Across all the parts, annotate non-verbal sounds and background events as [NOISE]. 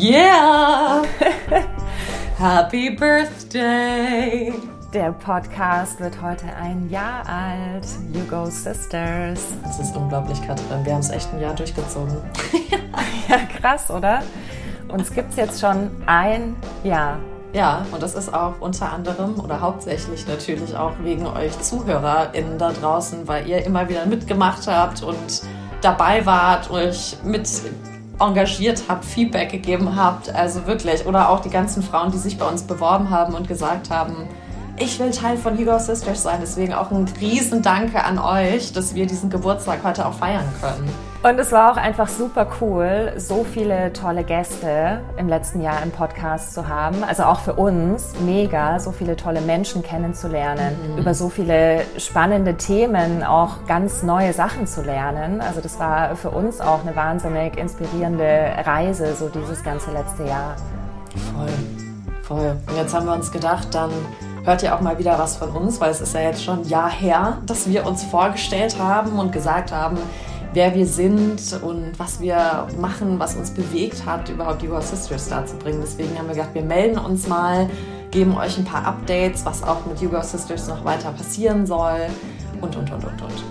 Yeah! [LAUGHS] Happy Birthday! Der Podcast wird heute ein Jahr alt. You Go Sisters. Das ist unglaublich, Katrin. Wir haben es echt ein Jahr durchgezogen. [LAUGHS] ja, krass, oder? Uns gibt es jetzt schon ein Jahr. Ja, und das ist auch unter anderem oder hauptsächlich natürlich auch wegen euch ZuhörerInnen da draußen, weil ihr immer wieder mitgemacht habt und dabei wart, euch mit engagiert habt, Feedback gegeben habt. Also wirklich. Oder auch die ganzen Frauen, die sich bei uns beworben haben und gesagt haben, ich will Teil von Hugo Sisters sein. Deswegen auch ein riesen Danke an euch, dass wir diesen Geburtstag heute auch feiern können. Und es war auch einfach super cool, so viele tolle Gäste im letzten Jahr im Podcast zu haben. Also auch für uns mega, so viele tolle Menschen kennenzulernen, mhm. über so viele spannende Themen auch ganz neue Sachen zu lernen. Also das war für uns auch eine wahnsinnig inspirierende Reise, so dieses ganze letzte Jahr. Voll, voll. Und jetzt haben wir uns gedacht, dann hört ihr auch mal wieder was von uns, weil es ist ja jetzt schon ein Jahr her, dass wir uns vorgestellt haben und gesagt haben, wer wir sind und was wir machen, was uns bewegt hat, überhaupt die War Sisters da zu bringen. Deswegen haben wir gedacht, wir melden uns mal, geben euch ein paar Updates, was auch mit Yoga Sisters noch weiter passieren soll und, und, und, und, und.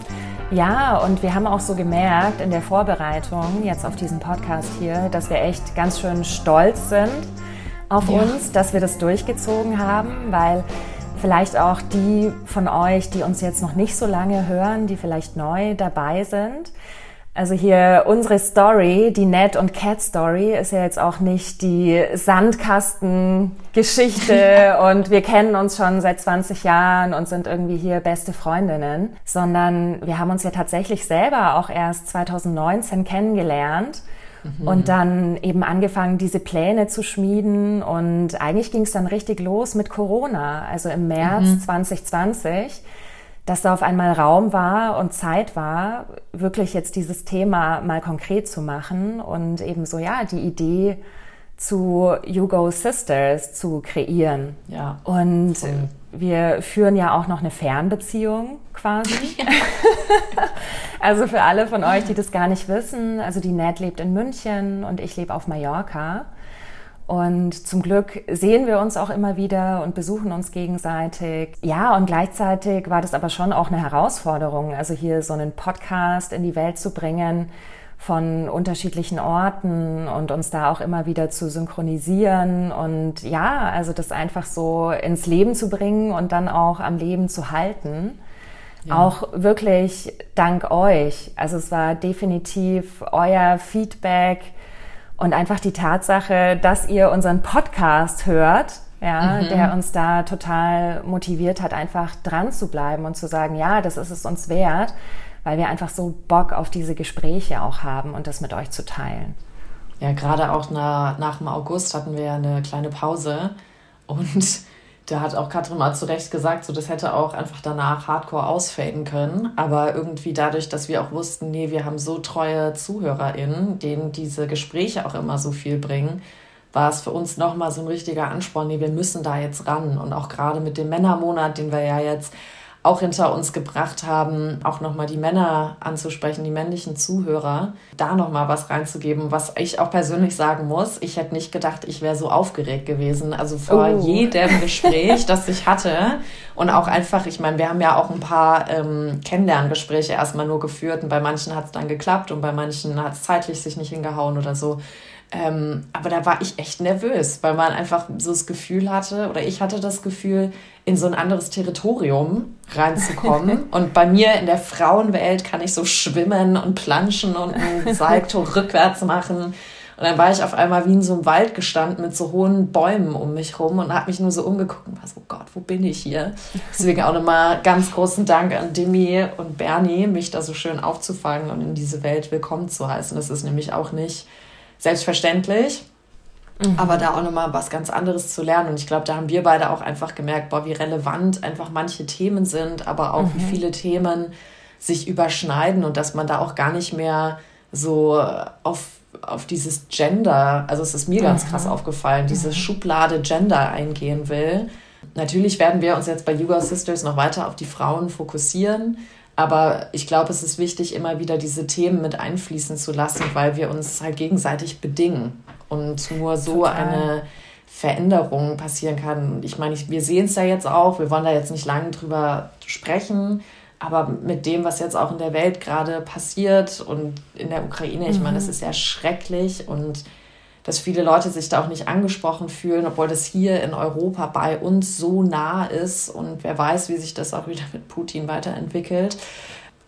Ja, und wir haben auch so gemerkt in der Vorbereitung jetzt auf diesen Podcast hier, dass wir echt ganz schön stolz sind auf ja. uns, dass wir das durchgezogen haben, weil vielleicht auch die von euch, die uns jetzt noch nicht so lange hören, die vielleicht neu dabei sind. Also hier unsere Story, die Ned und Cat Story, ist ja jetzt auch nicht die Sandkastengeschichte [LAUGHS] und wir kennen uns schon seit 20 Jahren und sind irgendwie hier beste Freundinnen, sondern wir haben uns ja tatsächlich selber auch erst 2019 kennengelernt Mhm. Und dann eben angefangen, diese Pläne zu schmieden. Und eigentlich ging es dann richtig los mit Corona, also im März mhm. 2020, dass da auf einmal Raum war und Zeit war, wirklich jetzt dieses Thema mal konkret zu machen und eben so, ja, die Idee zu You Go Sisters zu kreieren. Ja. Und voll. Wir führen ja auch noch eine Fernbeziehung quasi. [LAUGHS] also für alle von euch, die das gar nicht wissen, also die Ned lebt in München und ich lebe auf Mallorca. Und zum Glück sehen wir uns auch immer wieder und besuchen uns gegenseitig. Ja, und gleichzeitig war das aber schon auch eine Herausforderung, also hier so einen Podcast in die Welt zu bringen von unterschiedlichen Orten und uns da auch immer wieder zu synchronisieren und ja, also das einfach so ins Leben zu bringen und dann auch am Leben zu halten. Ja. Auch wirklich dank euch. Also es war definitiv euer Feedback und einfach die Tatsache, dass ihr unseren Podcast hört, ja, mhm. der uns da total motiviert hat, einfach dran zu bleiben und zu sagen, ja, das ist es uns wert weil wir einfach so Bock auf diese Gespräche auch haben und das mit euch zu teilen. Ja, gerade auch nach, nach dem August hatten wir ja eine kleine Pause und [LAUGHS] da hat auch Katrin mal zu Recht gesagt, so das hätte auch einfach danach hardcore ausfaden können. Aber irgendwie dadurch, dass wir auch wussten, nee, wir haben so treue ZuhörerInnen, denen diese Gespräche auch immer so viel bringen, war es für uns nochmal so ein richtiger Ansporn, nee, wir müssen da jetzt ran. Und auch gerade mit dem Männermonat, den wir ja jetzt auch hinter uns gebracht haben, auch nochmal die Männer anzusprechen, die männlichen Zuhörer, da nochmal was reinzugeben, was ich auch persönlich sagen muss. Ich hätte nicht gedacht, ich wäre so aufgeregt gewesen. Also vor oh. jedem [LAUGHS] Gespräch, das ich hatte. Und auch einfach, ich meine, wir haben ja auch ein paar ähm, Kennenlerngespräche erstmal nur geführt und bei manchen hat es dann geklappt und bei manchen hat es zeitlich sich nicht hingehauen oder so. Ähm, aber da war ich echt nervös, weil man einfach so das Gefühl hatte, oder ich hatte das Gefühl, in so ein anderes Territorium reinzukommen. [LAUGHS] und bei mir in der Frauenwelt kann ich so schwimmen und planschen und ein [LAUGHS] Salto rückwärts machen. Und dann war ich auf einmal wie in so einem Wald gestanden mit so hohen Bäumen um mich rum und habe mich nur so umgeguckt und war so, oh Gott, wo bin ich hier? [LAUGHS] Deswegen auch nochmal ganz großen Dank an Demi und Bernie, mich da so schön aufzufangen und in diese Welt willkommen zu heißen. Das ist nämlich auch nicht selbstverständlich. Mhm. Aber da auch nochmal was ganz anderes zu lernen. Und ich glaube, da haben wir beide auch einfach gemerkt, boah, wie relevant einfach manche Themen sind, aber auch mhm. wie viele Themen sich überschneiden und dass man da auch gar nicht mehr so auf, auf dieses Gender, also es ist mir ganz mhm. krass aufgefallen, diese mhm. Schublade Gender eingehen will. Natürlich werden wir uns jetzt bei Yoga Sisters noch weiter auf die Frauen fokussieren, Aber ich glaube, es ist wichtig, immer wieder diese Themen mit einfließen zu lassen, weil wir uns halt gegenseitig bedingen. Und nur so Total. eine Veränderung passieren kann. Ich meine, wir sehen es ja jetzt auch, wir wollen da jetzt nicht lange drüber sprechen, aber mit dem, was jetzt auch in der Welt gerade passiert und in der Ukraine, ich mhm. meine, das ist ja schrecklich und dass viele Leute sich da auch nicht angesprochen fühlen, obwohl das hier in Europa bei uns so nah ist und wer weiß, wie sich das auch wieder mit Putin weiterentwickelt.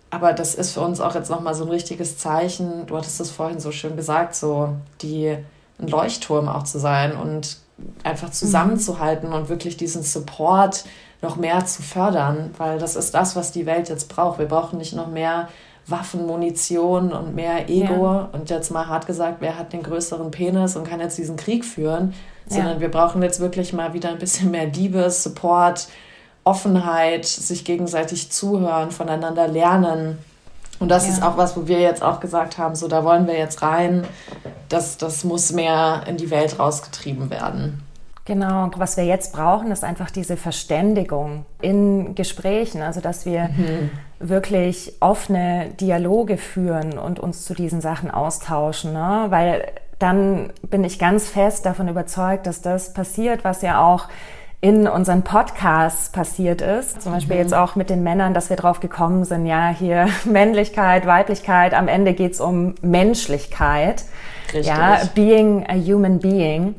Aber das ist für uns auch jetzt nochmal so ein richtiges Zeichen. Du hattest es vorhin so schön gesagt, so die ein Leuchtturm auch zu sein und einfach zusammenzuhalten und wirklich diesen Support noch mehr zu fördern, weil das ist das, was die Welt jetzt braucht. Wir brauchen nicht noch mehr Waffen, Munition und mehr Ego. Ja. Und jetzt mal hart gesagt, wer hat den größeren Penis und kann jetzt diesen Krieg führen, sondern ja. wir brauchen jetzt wirklich mal wieder ein bisschen mehr Liebe, Support, Offenheit, sich gegenseitig zuhören, voneinander lernen. Und das ja. ist auch was, wo wir jetzt auch gesagt haben, so da wollen wir jetzt rein. Das, das muss mehr in die Welt rausgetrieben werden. Genau, und was wir jetzt brauchen, ist einfach diese Verständigung in Gesprächen, also dass wir mhm. wirklich offene Dialoge führen und uns zu diesen Sachen austauschen, ne? weil dann bin ich ganz fest davon überzeugt, dass das passiert, was ja auch in unseren Podcasts passiert ist. Zum Beispiel mhm. jetzt auch mit den Männern, dass wir drauf gekommen sind, ja, hier [LAUGHS] Männlichkeit, Weiblichkeit, am Ende geht's um Menschlichkeit. Richtig. Ja, being a human being.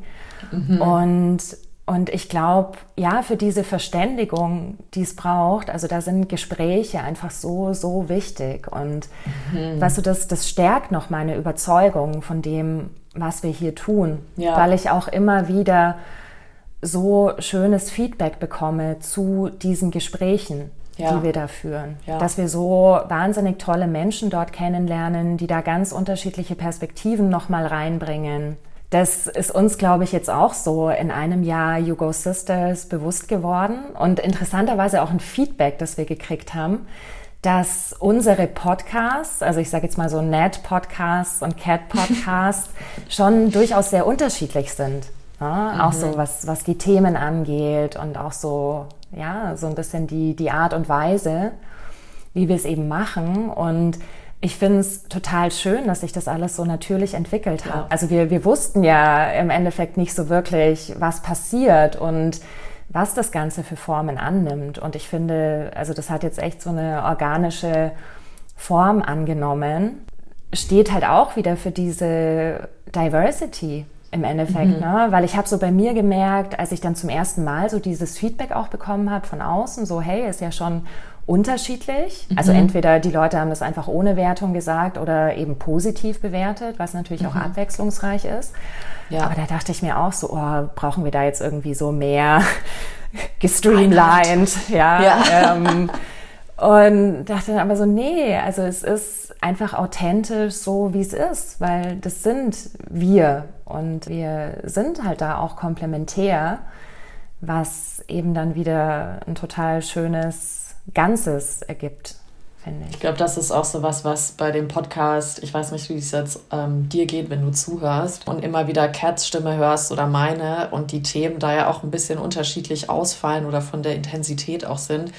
Mhm. Und, und ich glaube, ja, für diese Verständigung, die es braucht, also da sind Gespräche einfach so, so wichtig. Und mhm. weißt du, das, das stärkt noch meine Überzeugung von dem, was wir hier tun. Ja. Weil ich auch immer wieder so schönes Feedback bekomme zu diesen Gesprächen. Ja. die wir da führen. Ja. Dass wir so wahnsinnig tolle Menschen dort kennenlernen, die da ganz unterschiedliche Perspektiven nochmal reinbringen. Das ist uns, glaube ich, jetzt auch so in einem Jahr Hugo Sisters bewusst geworden und interessanterweise auch ein Feedback, das wir gekriegt haben, dass unsere Podcasts, also ich sage jetzt mal so Ned Podcasts und Cat Podcasts, [LAUGHS] schon durchaus sehr unterschiedlich sind. Ja, mhm. Auch so was, was die Themen angeht und auch so, ja, so ein bisschen die, die Art und Weise, wie wir es eben machen. Und ich finde es total schön, dass sich das alles so natürlich entwickelt hat. Ja. Also wir, wir wussten ja im Endeffekt nicht so wirklich, was passiert und was das Ganze für Formen annimmt. Und ich finde, also das hat jetzt echt so eine organische Form angenommen. Steht halt auch wieder für diese Diversity im Endeffekt, mhm. ne? weil ich habe so bei mir gemerkt, als ich dann zum ersten Mal so dieses Feedback auch bekommen habe von außen, so hey, ist ja schon unterschiedlich. Mhm. Also entweder die Leute haben das einfach ohne Wertung gesagt oder eben positiv bewertet, was natürlich mhm. auch abwechslungsreich ist. Ja. Aber da dachte ich mir auch so, oh, brauchen wir da jetzt irgendwie so mehr [LAUGHS] gestreamlined, ja. ja. Ähm, [LAUGHS] und dachte dann aber so, nee, also es ist einfach authentisch so, wie es ist, weil das sind wir und wir sind halt da auch komplementär, was eben dann wieder ein total schönes Ganzes ergibt, finde ich. Ich glaube, das ist auch so was, was bei dem Podcast, ich weiß nicht, wie es jetzt ähm, dir geht, wenn du zuhörst und immer wieder Cats Stimme hörst oder meine und die Themen da ja auch ein bisschen unterschiedlich ausfallen oder von der Intensität auch sind.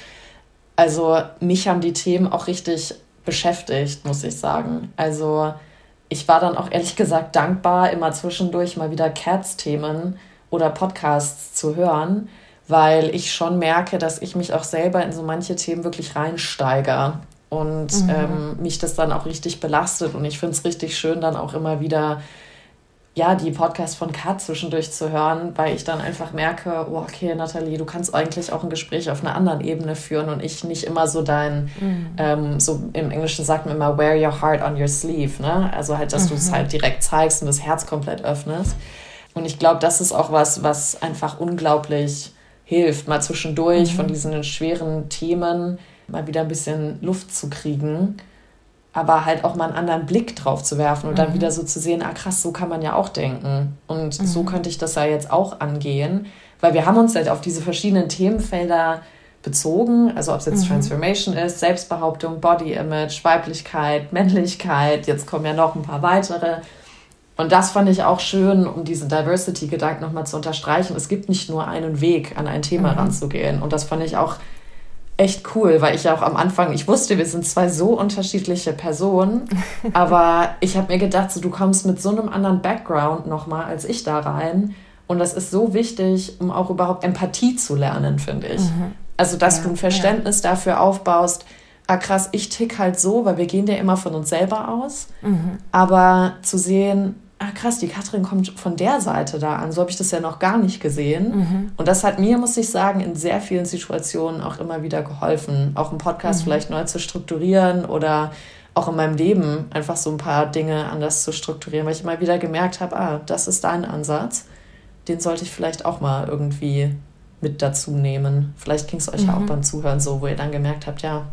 Also mich haben die Themen auch richtig beschäftigt, muss ich sagen. Also ich war dann auch ehrlich gesagt dankbar, immer zwischendurch mal wieder Cats-Themen oder Podcasts zu hören, weil ich schon merke, dass ich mich auch selber in so manche Themen wirklich reinsteige und mhm. ähm, mich das dann auch richtig belastet. Und ich finde es richtig schön, dann auch immer wieder ja, die Podcasts von Kat zwischendurch zu hören, weil ich dann einfach merke, oh, okay, Nathalie, du kannst eigentlich auch ein Gespräch auf einer anderen Ebene führen und ich nicht immer so dein, mhm. ähm, so im Englischen sagt man immer, wear your heart on your sleeve, ne? Also halt, dass mhm. du es halt direkt zeigst und das Herz komplett öffnest. Und ich glaube, das ist auch was, was einfach unglaublich hilft, mal zwischendurch mhm. von diesen schweren Themen mal wieder ein bisschen Luft zu kriegen, aber halt auch mal einen anderen Blick drauf zu werfen und mhm. dann wieder so zu sehen, ah krass, so kann man ja auch denken und mhm. so könnte ich das ja jetzt auch angehen, weil wir haben uns halt auf diese verschiedenen Themenfelder bezogen, also ob es jetzt mhm. Transformation ist, Selbstbehauptung, Body Image, Weiblichkeit, Männlichkeit, jetzt kommen ja noch ein paar weitere und das fand ich auch schön, um diesen Diversity-Gedanken nochmal zu unterstreichen. Es gibt nicht nur einen Weg, an ein Thema mhm. ranzugehen. Und das fand ich auch echt cool, weil ich ja auch am Anfang, ich wusste, wir sind zwei so unterschiedliche Personen, [LAUGHS] aber ich habe mir gedacht, so, du kommst mit so einem anderen Background nochmal als ich da rein. Und das ist so wichtig, um auch überhaupt Empathie zu lernen, finde ich. Mhm. Also, dass ja, du ein Verständnis ja. dafür aufbaust, ah krass, ich tick halt so, weil wir gehen ja immer von uns selber aus. Mhm. Aber zu sehen, ah krass, die Katrin kommt von der Seite da an. So habe ich das ja noch gar nicht gesehen. Mhm. Und das hat mir, muss ich sagen, in sehr vielen Situationen auch immer wieder geholfen, auch einen Podcast mhm. vielleicht neu zu strukturieren oder auch in meinem Leben einfach so ein paar Dinge anders zu strukturieren, weil ich immer wieder gemerkt habe, ah, das ist dein Ansatz. Den sollte ich vielleicht auch mal irgendwie mit dazu nehmen. Vielleicht ging es euch mhm. auch beim Zuhören so, wo ihr dann gemerkt habt, ja,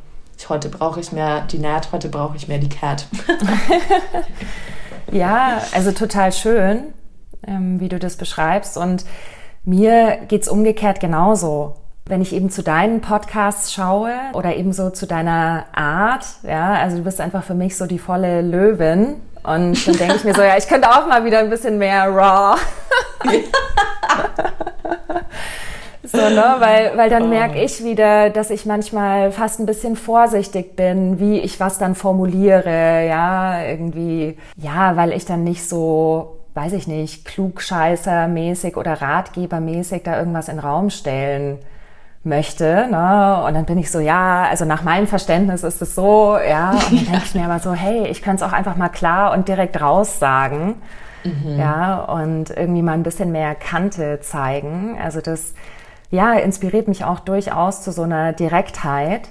heute brauche ich mehr die Nat, heute brauche ich mehr die Cat. [LAUGHS] Ja, also total schön, ähm, wie du das beschreibst. Und mir geht's umgekehrt genauso. Wenn ich eben zu deinen Podcasts schaue oder eben so zu deiner Art, ja, also du bist einfach für mich so die volle Löwin. Und dann denke ich mir so, ja, ich könnte auch mal wieder ein bisschen mehr raw. [LAUGHS] So, ne? Weil, weil dann merke oh. ich wieder, dass ich manchmal fast ein bisschen vorsichtig bin, wie ich was dann formuliere, ja, irgendwie, ja, weil ich dann nicht so, weiß ich nicht, klugscheißermäßig oder ratgebermäßig da irgendwas in den Raum stellen möchte, ne? Und dann bin ich so, ja, also nach meinem Verständnis ist es so, ja. Und dann [LAUGHS] denke ich mir aber so, hey, ich könnte es auch einfach mal klar und direkt raus sagen. Mhm. Ja, und irgendwie mal ein bisschen mehr Kante zeigen. Also das, ja, inspiriert mich auch durchaus zu so einer Direktheit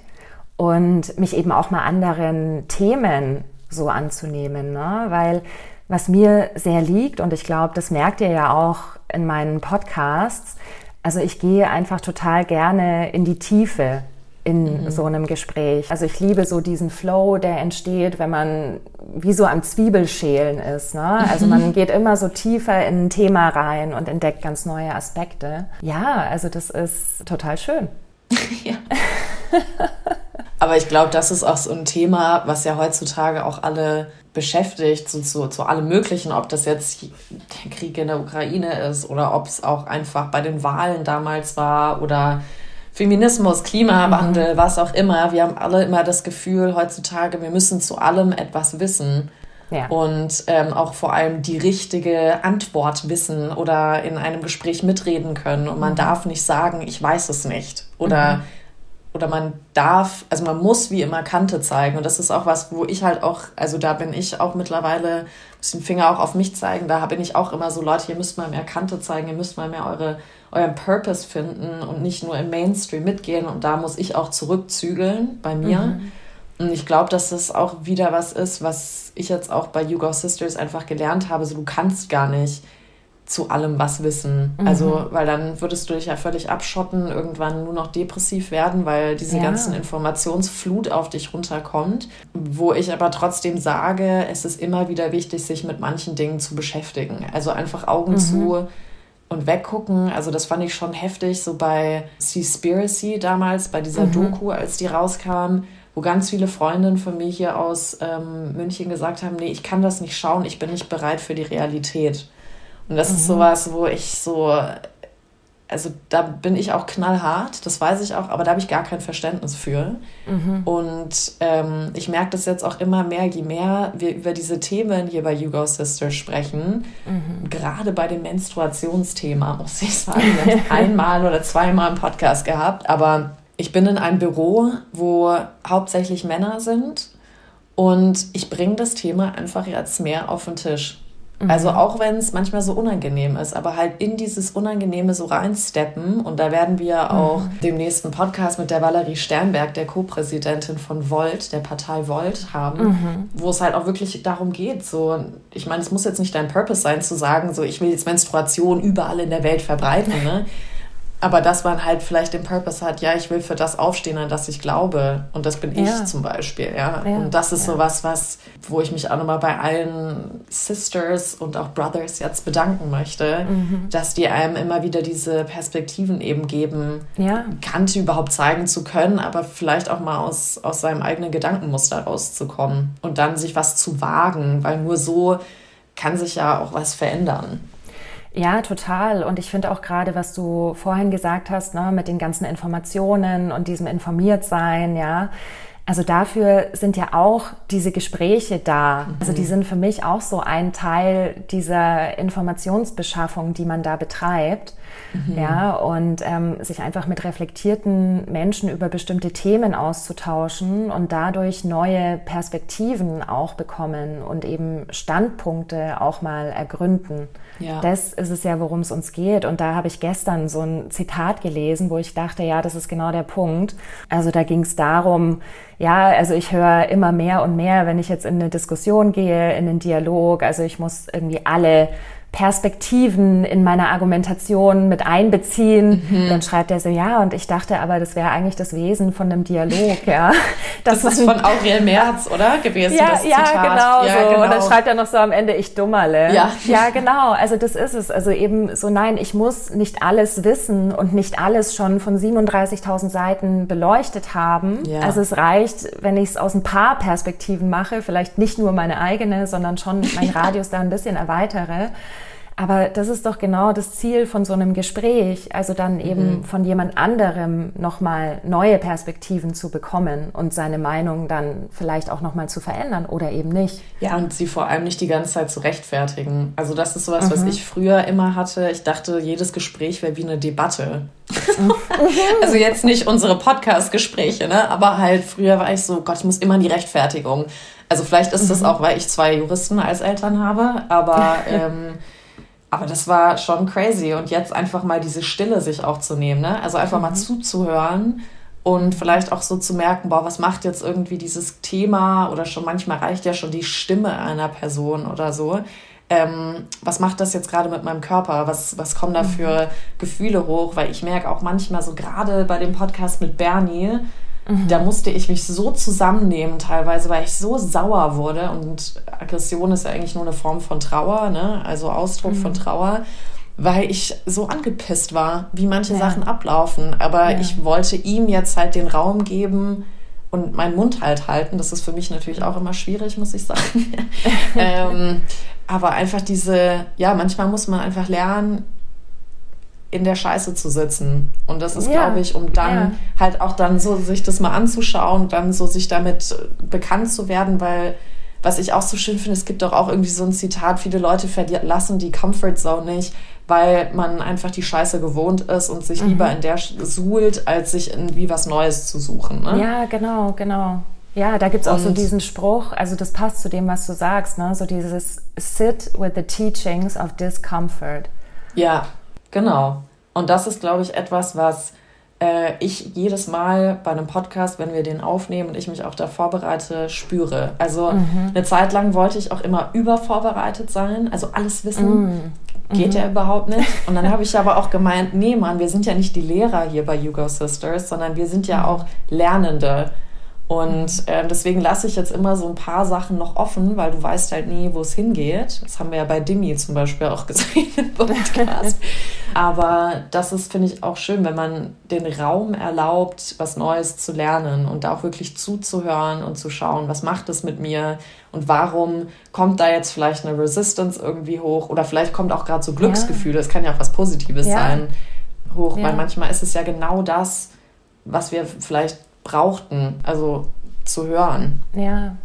und mich eben auch mal anderen Themen so anzunehmen, ne? weil was mir sehr liegt und ich glaube, das merkt ihr ja auch in meinen Podcasts, also ich gehe einfach total gerne in die Tiefe in mhm. so einem Gespräch. Also ich liebe so diesen Flow, der entsteht, wenn man wie so am Zwiebelschälen ist. Ne? Also man [LAUGHS] geht immer so tiefer in ein Thema rein und entdeckt ganz neue Aspekte. Ja, also das ist total schön. [LAUGHS] ja. Aber ich glaube, das ist auch so ein Thema, was ja heutzutage auch alle beschäftigt, so, so, zu allem Möglichen, ob das jetzt der Krieg in der Ukraine ist oder ob es auch einfach bei den Wahlen damals war oder Feminismus, Klimawandel, mhm. was auch immer. Wir haben alle immer das Gefühl heutzutage, wir müssen zu allem etwas wissen. Ja. Und ähm, auch vor allem die richtige Antwort wissen oder in einem Gespräch mitreden können. Und man mhm. darf nicht sagen, ich weiß es nicht. Oder mhm oder man darf, also man muss wie immer Kante zeigen. Und das ist auch was, wo ich halt auch, also da bin ich auch mittlerweile, muss den Finger auch auf mich zeigen, da bin ich auch immer so, Leute, ihr müsst mal mehr Kante zeigen, ihr müsst mal mehr eure, euren Purpose finden und nicht nur im Mainstream mitgehen. Und da muss ich auch zurückzügeln bei mir. Mhm. Und ich glaube, dass das auch wieder was ist, was ich jetzt auch bei You Go Sisters einfach gelernt habe. So, du kannst gar nicht zu allem was wissen. Mhm. Also, weil dann würdest du dich ja völlig abschotten, irgendwann nur noch depressiv werden, weil diese ja. ganzen Informationsflut auf dich runterkommt. Wo ich aber trotzdem sage, es ist immer wieder wichtig, sich mit manchen Dingen zu beschäftigen. Also einfach Augen mhm. zu und weggucken. Also das fand ich schon heftig, so bei Seaspiracy damals, bei dieser mhm. Doku, als die rauskam, wo ganz viele Freundinnen von mir hier aus ähm, München gesagt haben, nee, ich kann das nicht schauen, ich bin nicht bereit für die Realität. Und das mhm. ist sowas, wo ich so, also da bin ich auch knallhart, das weiß ich auch, aber da habe ich gar kein Verständnis für. Mhm. Und ähm, ich merke das jetzt auch immer mehr, je mehr wir über diese Themen hier bei You Go Sister sprechen, mhm. gerade bei dem Menstruationsthema, [LAUGHS] muss ich sagen, ich habe [LAUGHS] einmal oder zweimal im Podcast gehabt, aber ich bin in einem Büro, wo hauptsächlich Männer sind und ich bringe das Thema einfach jetzt mehr auf den Tisch. Also mhm. auch wenn es manchmal so unangenehm ist, aber halt in dieses Unangenehme so reinsteppen. Und da werden wir mhm. auch dem nächsten Podcast mit der Valerie Sternberg, der Co-Präsidentin von Volt, der Partei Volt, haben, mhm. wo es halt auch wirklich darum geht. So, ich meine, es muss jetzt nicht dein Purpose sein, zu sagen, so ich will jetzt Menstruation überall in der Welt verbreiten. Ne? Aber dass man halt vielleicht den Purpose hat, ja, ich will für das aufstehen, an das ich glaube. Und das bin ja. ich zum Beispiel, ja. ja. Und das ist ja. so was, was, wo ich mich auch nochmal bei allen Sisters und auch Brothers jetzt bedanken möchte, mhm. dass die einem immer wieder diese Perspektiven eben geben, ja. Kante überhaupt zeigen zu können, aber vielleicht auch mal aus, aus seinem eigenen Gedankenmuster rauszukommen und dann sich was zu wagen, weil nur so kann sich ja auch was verändern. Ja, total. Und ich finde auch gerade, was du vorhin gesagt hast, ne, mit den ganzen Informationen und diesem Informiertsein, ja. Also dafür sind ja auch diese Gespräche da. Mhm. Also die sind für mich auch so ein Teil dieser Informationsbeschaffung, die man da betreibt. Mhm. Ja, und ähm, sich einfach mit reflektierten Menschen über bestimmte Themen auszutauschen und dadurch neue Perspektiven auch bekommen und eben Standpunkte auch mal ergründen. Ja. Das ist es ja, worum es uns geht. Und da habe ich gestern so ein Zitat gelesen, wo ich dachte, ja, das ist genau der Punkt. Also da ging es darum, ja, also ich höre immer mehr und mehr, wenn ich jetzt in eine Diskussion gehe, in einen Dialog. Also ich muss irgendwie alle Perspektiven in meiner Argumentation mit einbeziehen. Mhm. Dann schreibt er so, ja, und ich dachte aber, das wäre eigentlich das Wesen von einem Dialog, ja. [LAUGHS] Das, ist [LAUGHS] von Aurel Merz, oder? Gewesen, ja, das ja, Zitat. Genau ja, so. genau. Und dann schreibt er noch so am Ende, ich Dummerle. Ja. ja, genau. Also das ist es. Also eben so, nein, ich muss nicht alles wissen und nicht alles schon von 37.000 Seiten beleuchtet haben. Ja. Also es reicht, wenn ich es aus ein paar Perspektiven mache, vielleicht nicht nur meine eigene, sondern schon meinen [LAUGHS] Radius da ein bisschen erweitere. Aber das ist doch genau das Ziel von so einem Gespräch, also dann eben mhm. von jemand anderem nochmal neue Perspektiven zu bekommen und seine Meinung dann vielleicht auch nochmal zu verändern oder eben nicht. Ja, und sie vor allem nicht die ganze Zeit zu rechtfertigen. Also das ist sowas, mhm. was ich früher immer hatte. Ich dachte, jedes Gespräch wäre wie eine Debatte. [LAUGHS] also jetzt nicht unsere Podcast-Gespräche, ne? aber halt früher war ich so, Gott, ich muss immer in die Rechtfertigung. Also vielleicht ist das mhm. auch, weil ich zwei Juristen als Eltern habe, aber [LAUGHS] ähm, aber das war schon crazy. Und jetzt einfach mal diese Stille sich auch zu nehmen, ne? Also einfach mhm. mal zuzuhören und vielleicht auch so zu merken, boah, was macht jetzt irgendwie dieses Thema oder schon manchmal reicht ja schon die Stimme einer Person oder so. Ähm, was macht das jetzt gerade mit meinem Körper? Was, was kommen da mhm. für Gefühle hoch? Weil ich merke auch manchmal so gerade bei dem Podcast mit Bernie, Mhm. Da musste ich mich so zusammennehmen teilweise, weil ich so sauer wurde. Und Aggression ist ja eigentlich nur eine Form von Trauer, ne? also Ausdruck mhm. von Trauer, weil ich so angepisst war, wie manche ja. Sachen ablaufen. Aber ja. ich wollte ihm jetzt halt den Raum geben, und meinen Mund halt halten. Das ist für mich natürlich auch immer schwierig, muss ich sagen. [LAUGHS] ähm, aber einfach diese, ja, manchmal muss man einfach lernen, in der Scheiße zu sitzen. Und das ist, ja, glaube ich, um dann ja. halt auch dann so sich das mal anzuschauen, dann so sich damit bekannt zu werden, weil was ich auch so schön finde, es gibt doch auch irgendwie so ein Zitat, viele Leute verlassen die Comfort Zone nicht, weil man einfach die Scheiße gewohnt ist und sich mhm. lieber in der suhlt, als sich irgendwie was Neues zu suchen. Ne? Ja, genau, genau. Ja, da gibt es auch so diesen Spruch, also das passt zu dem, was du sagst, ne? so dieses Sit with the teachings of discomfort. Ja, Genau. Und das ist, glaube ich, etwas, was äh, ich jedes Mal bei einem Podcast, wenn wir den aufnehmen und ich mich auch da vorbereite, spüre. Also mhm. eine Zeit lang wollte ich auch immer übervorbereitet sein, also alles wissen. Mhm. Geht mhm. ja überhaupt nicht. Und dann habe ich aber auch gemeint, nee, Mann, wir sind ja nicht die Lehrer hier bei Hugo Sisters, sondern wir sind ja mhm. auch Lernende. Und äh, deswegen lasse ich jetzt immer so ein paar Sachen noch offen, weil du weißt halt nie, wo es hingeht. Das haben wir ja bei Dimi zum Beispiel auch [LAUGHS] gesehen im Podcast. Aber das ist, finde ich, auch schön, wenn man den Raum erlaubt, was Neues zu lernen und da auch wirklich zuzuhören und zu schauen, was macht es mit mir und warum kommt da jetzt vielleicht eine Resistance irgendwie hoch oder vielleicht kommt auch gerade so Glücksgefühle, es ja. kann ja auch was Positives ja. sein, hoch, ja. weil manchmal ist es ja genau das, was wir vielleicht brauchten, also zu hören. Ja.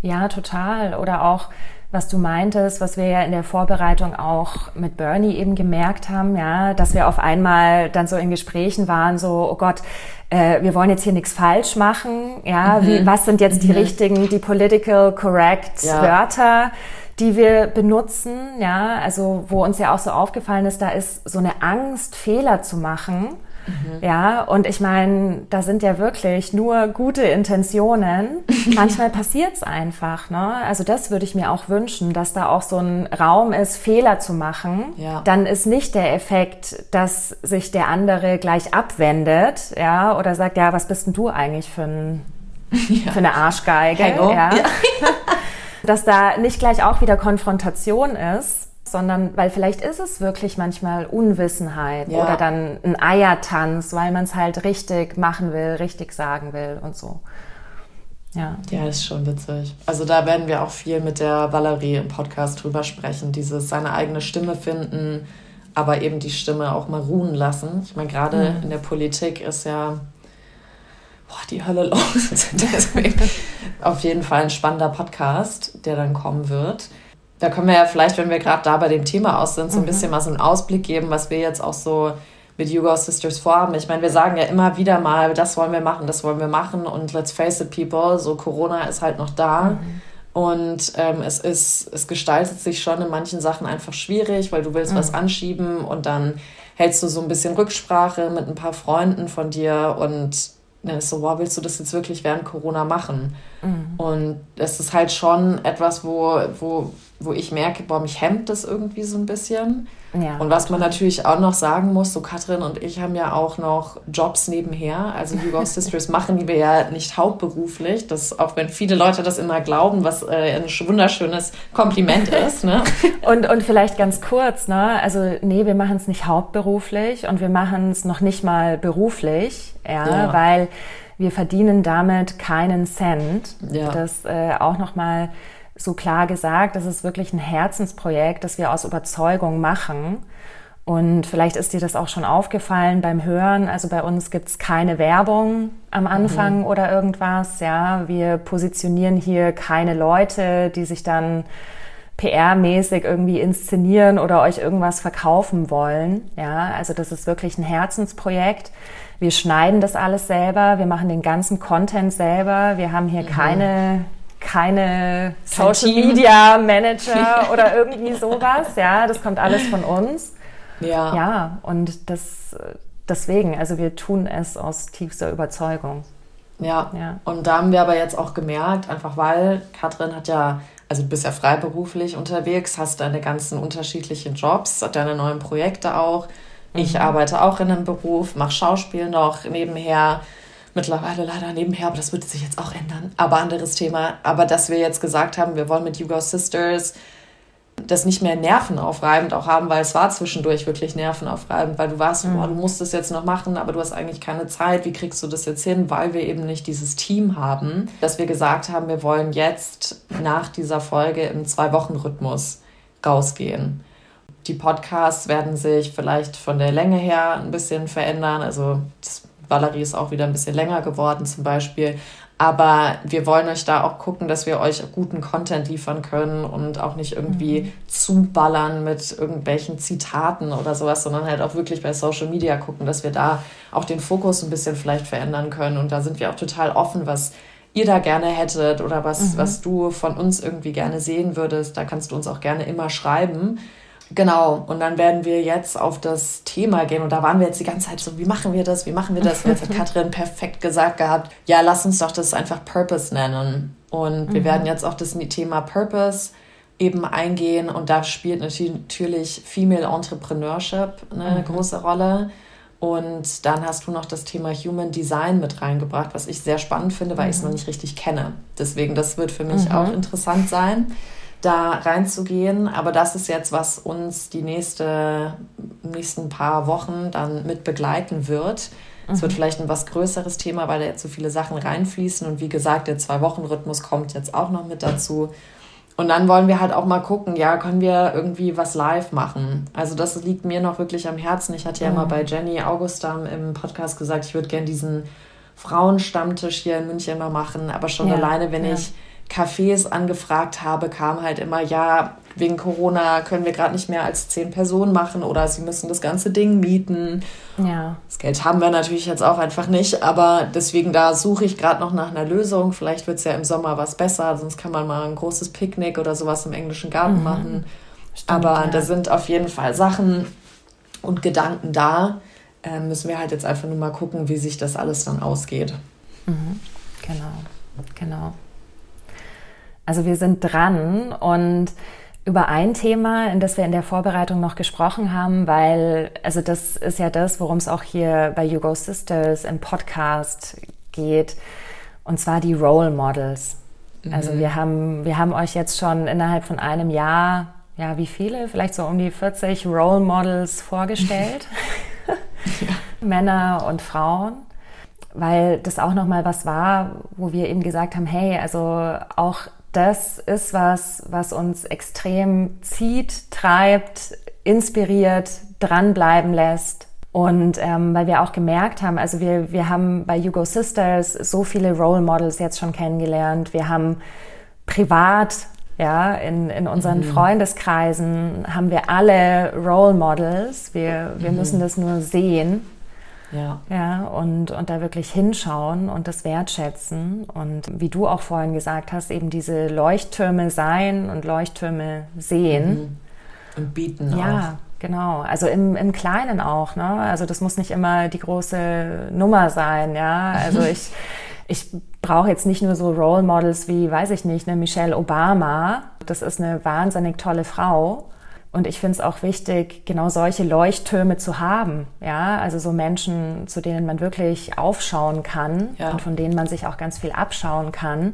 Ja, total. Oder auch, was du meintest, was wir ja in der Vorbereitung auch mit Bernie eben gemerkt haben, ja, dass wir auf einmal dann so in Gesprächen waren, so, oh Gott, äh, wir wollen jetzt hier nichts falsch machen, ja, mhm. wie, was sind jetzt die mhm. richtigen, die political correct ja. Wörter? die wir benutzen, ja, also wo uns ja auch so aufgefallen ist, da ist so eine Angst, Fehler zu machen. Mhm. Ja, und ich meine, da sind ja wirklich nur gute Intentionen. [LAUGHS] Manchmal passiert es einfach. Ne? Also das würde ich mir auch wünschen, dass da auch so ein Raum ist, Fehler zu machen. Ja. Dann ist nicht der Effekt, dass sich der andere gleich abwendet, ja, oder sagt, ja, was bist denn du eigentlich für, ein, [LAUGHS] ja. für eine Arschgeige? Ja. ja. [LAUGHS] dass da nicht gleich auch wieder Konfrontation ist, sondern weil vielleicht ist es wirklich manchmal Unwissenheit ja. oder dann ein Eiertanz, weil man es halt richtig machen will, richtig sagen will und so. Ja. Ja, ist schon witzig. Also da werden wir auch viel mit der Valerie im Podcast drüber sprechen. Dieses seine eigene Stimme finden, aber eben die Stimme auch mal ruhen lassen. Ich meine, gerade mhm. in der Politik ist ja boah, die Hölle [LAUGHS] los. Deswegen [LAUGHS] auf jeden Fall ein spannender Podcast, der dann kommen wird. Da können wir ja vielleicht, wenn wir gerade da bei dem Thema aus sind, so ein mhm. bisschen mal so einen Ausblick geben, was wir jetzt auch so mit Yoga Sisters vorhaben. Ich meine, wir sagen ja immer wieder mal, das wollen wir machen, das wollen wir machen und let's face it, people, so Corona ist halt noch da. Mhm. Und ähm, es ist, es gestaltet sich schon in manchen Sachen einfach schwierig, weil du willst mhm. was anschieben und dann hältst du so ein bisschen Rücksprache mit ein paar Freunden von dir und dann ist so, wow, willst du das jetzt wirklich während Corona machen? Mhm. Und es ist halt schon etwas, wo, wo, wo ich merke, boah, mich hemmt das irgendwie so ein bisschen. Ja, und was man natürlich auch noch sagen muss, so Katrin und ich haben ja auch noch Jobs nebenher. Also Hugo Sisters [LAUGHS] machen die wir ja nicht hauptberuflich. Das, auch wenn viele Leute das immer glauben, was äh, ein wunderschönes Kompliment ist. Ne? [LAUGHS] und, und vielleicht ganz kurz, ne? Also nee, wir machen es nicht hauptberuflich und wir machen es noch nicht mal beruflich, ja, ja. weil wir verdienen damit keinen Cent. Ja. Das äh, auch nochmal mal so klar gesagt, das ist wirklich ein Herzensprojekt, das wir aus Überzeugung machen. Und vielleicht ist dir das auch schon aufgefallen beim Hören. Also bei uns gibt es keine Werbung am Anfang mhm. oder irgendwas. Ja, wir positionieren hier keine Leute, die sich dann PR-mäßig irgendwie inszenieren oder euch irgendwas verkaufen wollen. Ja, also das ist wirklich ein Herzensprojekt. Wir schneiden das alles selber. Wir machen den ganzen Content selber. Wir haben hier mhm. keine keine Kein Social Team. Media Manager [LAUGHS] oder irgendwie sowas. Ja, das kommt alles von uns. Ja. Ja, und das deswegen, also wir tun es aus tiefster Überzeugung. Ja. ja. Und da haben wir aber jetzt auch gemerkt, einfach weil Katrin hat ja, also du bist ja freiberuflich unterwegs, hast deine ganzen unterschiedlichen Jobs, deine neuen Projekte auch. Ich mhm. arbeite auch in einem Beruf, mache Schauspiel noch nebenher mittlerweile leider nebenher, aber das wird sich jetzt auch ändern. Aber anderes Thema. Aber dass wir jetzt gesagt haben, wir wollen mit You Go Sisters das nicht mehr nervenaufreibend auch haben, weil es war zwischendurch wirklich nervenaufreibend, weil du warst, mhm. boah, du musst es jetzt noch machen, aber du hast eigentlich keine Zeit. Wie kriegst du das jetzt hin? Weil wir eben nicht dieses Team haben, dass wir gesagt haben, wir wollen jetzt nach dieser Folge im Zwei-Wochen-Rhythmus rausgehen. Die Podcasts werden sich vielleicht von der Länge her ein bisschen verändern. Also das Valerie ist auch wieder ein bisschen länger geworden zum Beispiel. Aber wir wollen euch da auch gucken, dass wir euch guten Content liefern können und auch nicht irgendwie mhm. zuballern mit irgendwelchen Zitaten oder sowas, sondern halt auch wirklich bei Social Media gucken, dass wir da auch den Fokus ein bisschen vielleicht verändern können. Und da sind wir auch total offen, was ihr da gerne hättet oder was, mhm. was du von uns irgendwie gerne sehen würdest. Da kannst du uns auch gerne immer schreiben. Genau, und dann werden wir jetzt auf das Thema gehen. Und da waren wir jetzt die ganze Zeit so, wie machen wir das, wie machen wir das? Und jetzt hat [LAUGHS] Katrin perfekt gesagt gehabt, ja, lass uns doch das einfach Purpose nennen. Und wir mhm. werden jetzt auf das Thema Purpose eben eingehen. Und da spielt natürlich Female Entrepreneurship eine mhm. große Rolle. Und dann hast du noch das Thema Human Design mit reingebracht, was ich sehr spannend finde, weil mhm. ich es noch nicht richtig kenne. Deswegen, das wird für mich mhm. auch interessant sein da reinzugehen. Aber das ist jetzt, was uns die nächste, nächsten paar Wochen dann mit begleiten wird. Es mhm. wird vielleicht ein was größeres Thema, weil da jetzt so viele Sachen reinfließen. Und wie gesagt, der Zwei-Wochen-Rhythmus kommt jetzt auch noch mit dazu. Und dann wollen wir halt auch mal gucken, ja, können wir irgendwie was live machen? Also das liegt mir noch wirklich am Herzen. Ich hatte ja mhm. mal bei Jenny Augustam im Podcast gesagt, ich würde gerne diesen Frauenstammtisch hier in München mal machen. Aber schon ja, alleine, wenn ja. ich Cafés angefragt habe, kam halt immer, ja, wegen Corona können wir gerade nicht mehr als zehn Personen machen oder sie müssen das ganze Ding mieten. Ja. Das Geld haben wir natürlich jetzt auch einfach nicht, aber deswegen da suche ich gerade noch nach einer Lösung. Vielleicht wird es ja im Sommer was besser, sonst kann man mal ein großes Picknick oder sowas im englischen Garten mhm. machen. Stimmt, aber ja. da sind auf jeden Fall Sachen und Gedanken da. Äh, müssen wir halt jetzt einfach nur mal gucken, wie sich das alles dann ausgeht. Mhm. Genau, genau. Also wir sind dran und über ein Thema, in das wir in der Vorbereitung noch gesprochen haben, weil, also das ist ja das, worum es auch hier bei You Go Sisters im Podcast geht, und zwar die Role Models. Mhm. Also wir haben, wir haben euch jetzt schon innerhalb von einem Jahr, ja, wie viele? Vielleicht so um die 40 Role Models vorgestellt. [LAUGHS] Männer und Frauen. Weil das auch nochmal was war, wo wir eben gesagt haben, hey, also auch das ist was, was uns extrem zieht, treibt, inspiriert, dranbleiben lässt. Und ähm, weil wir auch gemerkt haben, also wir, wir haben bei Hugo Sisters so viele Role Models jetzt schon kennengelernt. Wir haben privat, ja, in, in unseren mhm. Freundeskreisen haben wir alle Role Models. Wir, wir mhm. müssen das nur sehen. Ja. ja und, und da wirklich hinschauen und das wertschätzen. Und wie du auch vorhin gesagt hast, eben diese Leuchttürme sein und Leuchttürme sehen. Mhm. Und bieten ja, auch. Genau, also im, im Kleinen auch. Ne? Also das muss nicht immer die große Nummer sein. Ja, also [LAUGHS] ich ich brauche jetzt nicht nur so Role Models wie, weiß ich nicht, eine Michelle Obama. Das ist eine wahnsinnig tolle Frau. Und ich finde es auch wichtig, genau solche Leuchttürme zu haben. Ja, also so Menschen, zu denen man wirklich aufschauen kann ja. und von denen man sich auch ganz viel abschauen kann.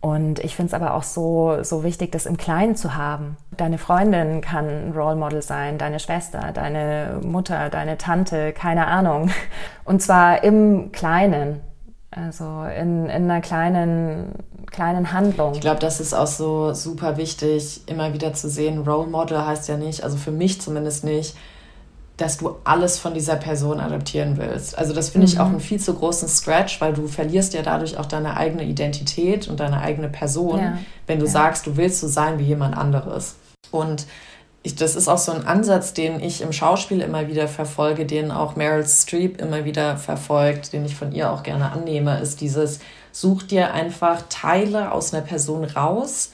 Und ich finde es aber auch so, so wichtig, das im Kleinen zu haben. Deine Freundin kann ein Role Model sein, deine Schwester, deine Mutter, deine Tante, keine Ahnung. Und zwar im Kleinen. Also in, in einer kleinen, kleinen Handlung. Ich glaube, das ist auch so super wichtig, immer wieder zu sehen. Role Model heißt ja nicht, also für mich zumindest nicht, dass du alles von dieser Person adaptieren willst. Also das finde mhm. ich auch einen viel zu großen Stretch, weil du verlierst ja dadurch auch deine eigene Identität und deine eigene Person, ja. wenn du ja. sagst, du willst so sein wie jemand anderes. Und ich, das ist auch so ein Ansatz, den ich im Schauspiel immer wieder verfolge, den auch Meryl Streep immer wieder verfolgt, den ich von ihr auch gerne annehme, ist dieses, such dir einfach Teile aus einer Person raus,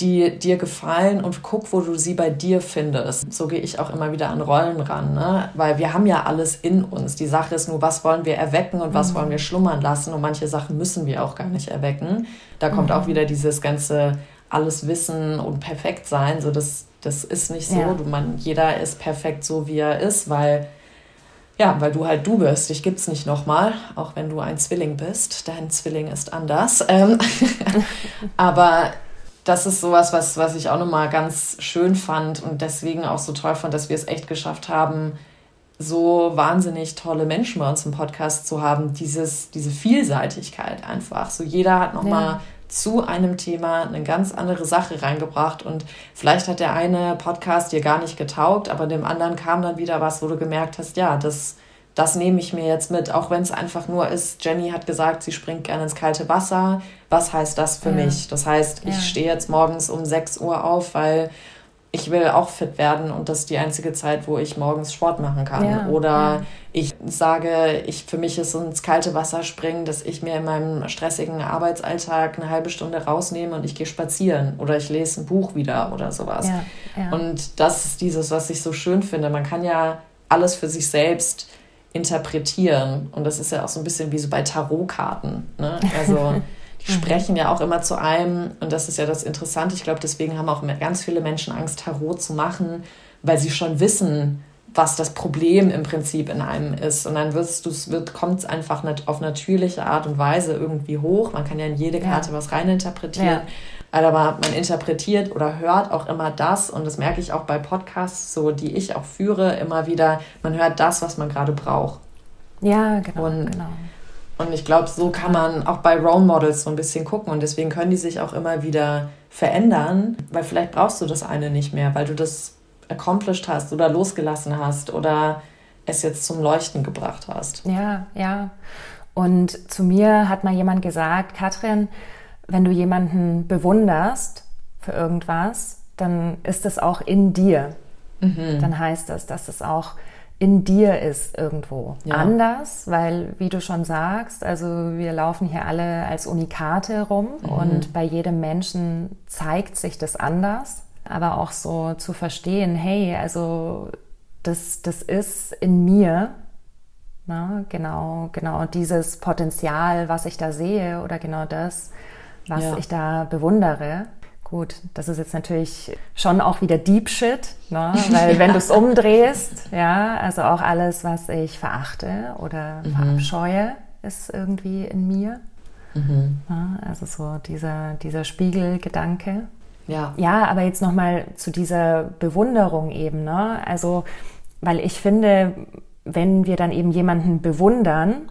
die dir gefallen und guck, wo du sie bei dir findest. So gehe ich auch immer wieder an Rollen ran, ne? weil wir haben ja alles in uns. Die Sache ist nur, was wollen wir erwecken und was mhm. wollen wir schlummern lassen und manche Sachen müssen wir auch gar nicht erwecken. Da kommt mhm. auch wieder dieses ganze alles wissen und perfekt sein, so das, das ist nicht so. Ja. Du, man, jeder ist perfekt so, wie er ist, weil ja, weil du halt du bist. Dich gibt es nicht nochmal, auch wenn du ein Zwilling bist. Dein Zwilling ist anders. Ähm, [LAUGHS] aber das ist sowas, was, was ich auch nochmal ganz schön fand und deswegen auch so toll fand, dass wir es echt geschafft haben, so wahnsinnig tolle Menschen bei uns im Podcast zu haben. Dieses, diese Vielseitigkeit einfach. So jeder hat nochmal ja. Zu einem Thema eine ganz andere Sache reingebracht und vielleicht hat der eine Podcast dir gar nicht getaugt, aber dem anderen kam dann wieder was, wo du gemerkt hast, ja, das das nehme ich mir jetzt mit, auch wenn es einfach nur ist, Jenny hat gesagt, sie springt gerne ins kalte Wasser. Was heißt das für ja. mich? Das heißt, ich stehe jetzt morgens um 6 Uhr auf, weil ich will auch fit werden und das ist die einzige Zeit, wo ich morgens Sport machen kann. Ja, Oder ja. ich sage, ich, für mich ist ins kalte Wasser springen, dass ich mir in meinem stressigen Arbeitsalltag eine halbe Stunde rausnehme und ich gehe spazieren oder ich lese ein Buch wieder oder sowas. Ja, und das ist dieses, was ich so schön finde. Man kann ja alles für sich selbst interpretieren. Und das ist ja auch so ein bisschen wie so bei Tarotkarten. Ne? Also [LAUGHS] die mhm. sprechen ja auch immer zu einem. Und das ist ja das Interessante. Ich glaube, deswegen haben auch ganz viele Menschen Angst, Tarot zu machen, weil sie schon wissen, was das Problem im Prinzip in einem ist. Und dann wirst wird, kommt es einfach nicht auf natürliche Art und Weise irgendwie hoch. Man kann ja in jede Karte ja. was reininterpretieren. Ja. Aber man interpretiert oder hört auch immer das, und das merke ich auch bei Podcasts, so die ich auch führe, immer wieder, man hört das, was man gerade braucht. Ja, genau. Und, genau. Und ich glaube, so kann man auch bei Role Models so ein bisschen gucken. Und deswegen können die sich auch immer wieder verändern, weil vielleicht brauchst du das eine nicht mehr, weil du das accomplished hast oder losgelassen hast oder es jetzt zum Leuchten gebracht hast. Ja, ja. Und zu mir hat mal jemand gesagt, Katrin, wenn du jemanden bewunderst für irgendwas, dann ist es auch in dir. Mhm. Dann heißt das, dass es auch in dir ist irgendwo. Ja. Anders, weil, wie du schon sagst, also wir laufen hier alle als Unikate rum mhm. und bei jedem Menschen zeigt sich das anders. Aber auch so zu verstehen, hey, also das, das ist in mir, na, genau, genau dieses Potenzial, was ich da sehe oder genau das, was ja. ich da bewundere. Gut, das ist jetzt natürlich schon auch wieder Deep Shit, ne? weil [LAUGHS] ja. wenn du es umdrehst, ja, also auch alles, was ich verachte oder mhm. verabscheue, ist irgendwie in mir. Mhm. Ja, also so dieser, dieser Spiegelgedanke. Ja. Ja, aber jetzt nochmal zu dieser Bewunderung eben, ne? Also, weil ich finde, wenn wir dann eben jemanden bewundern,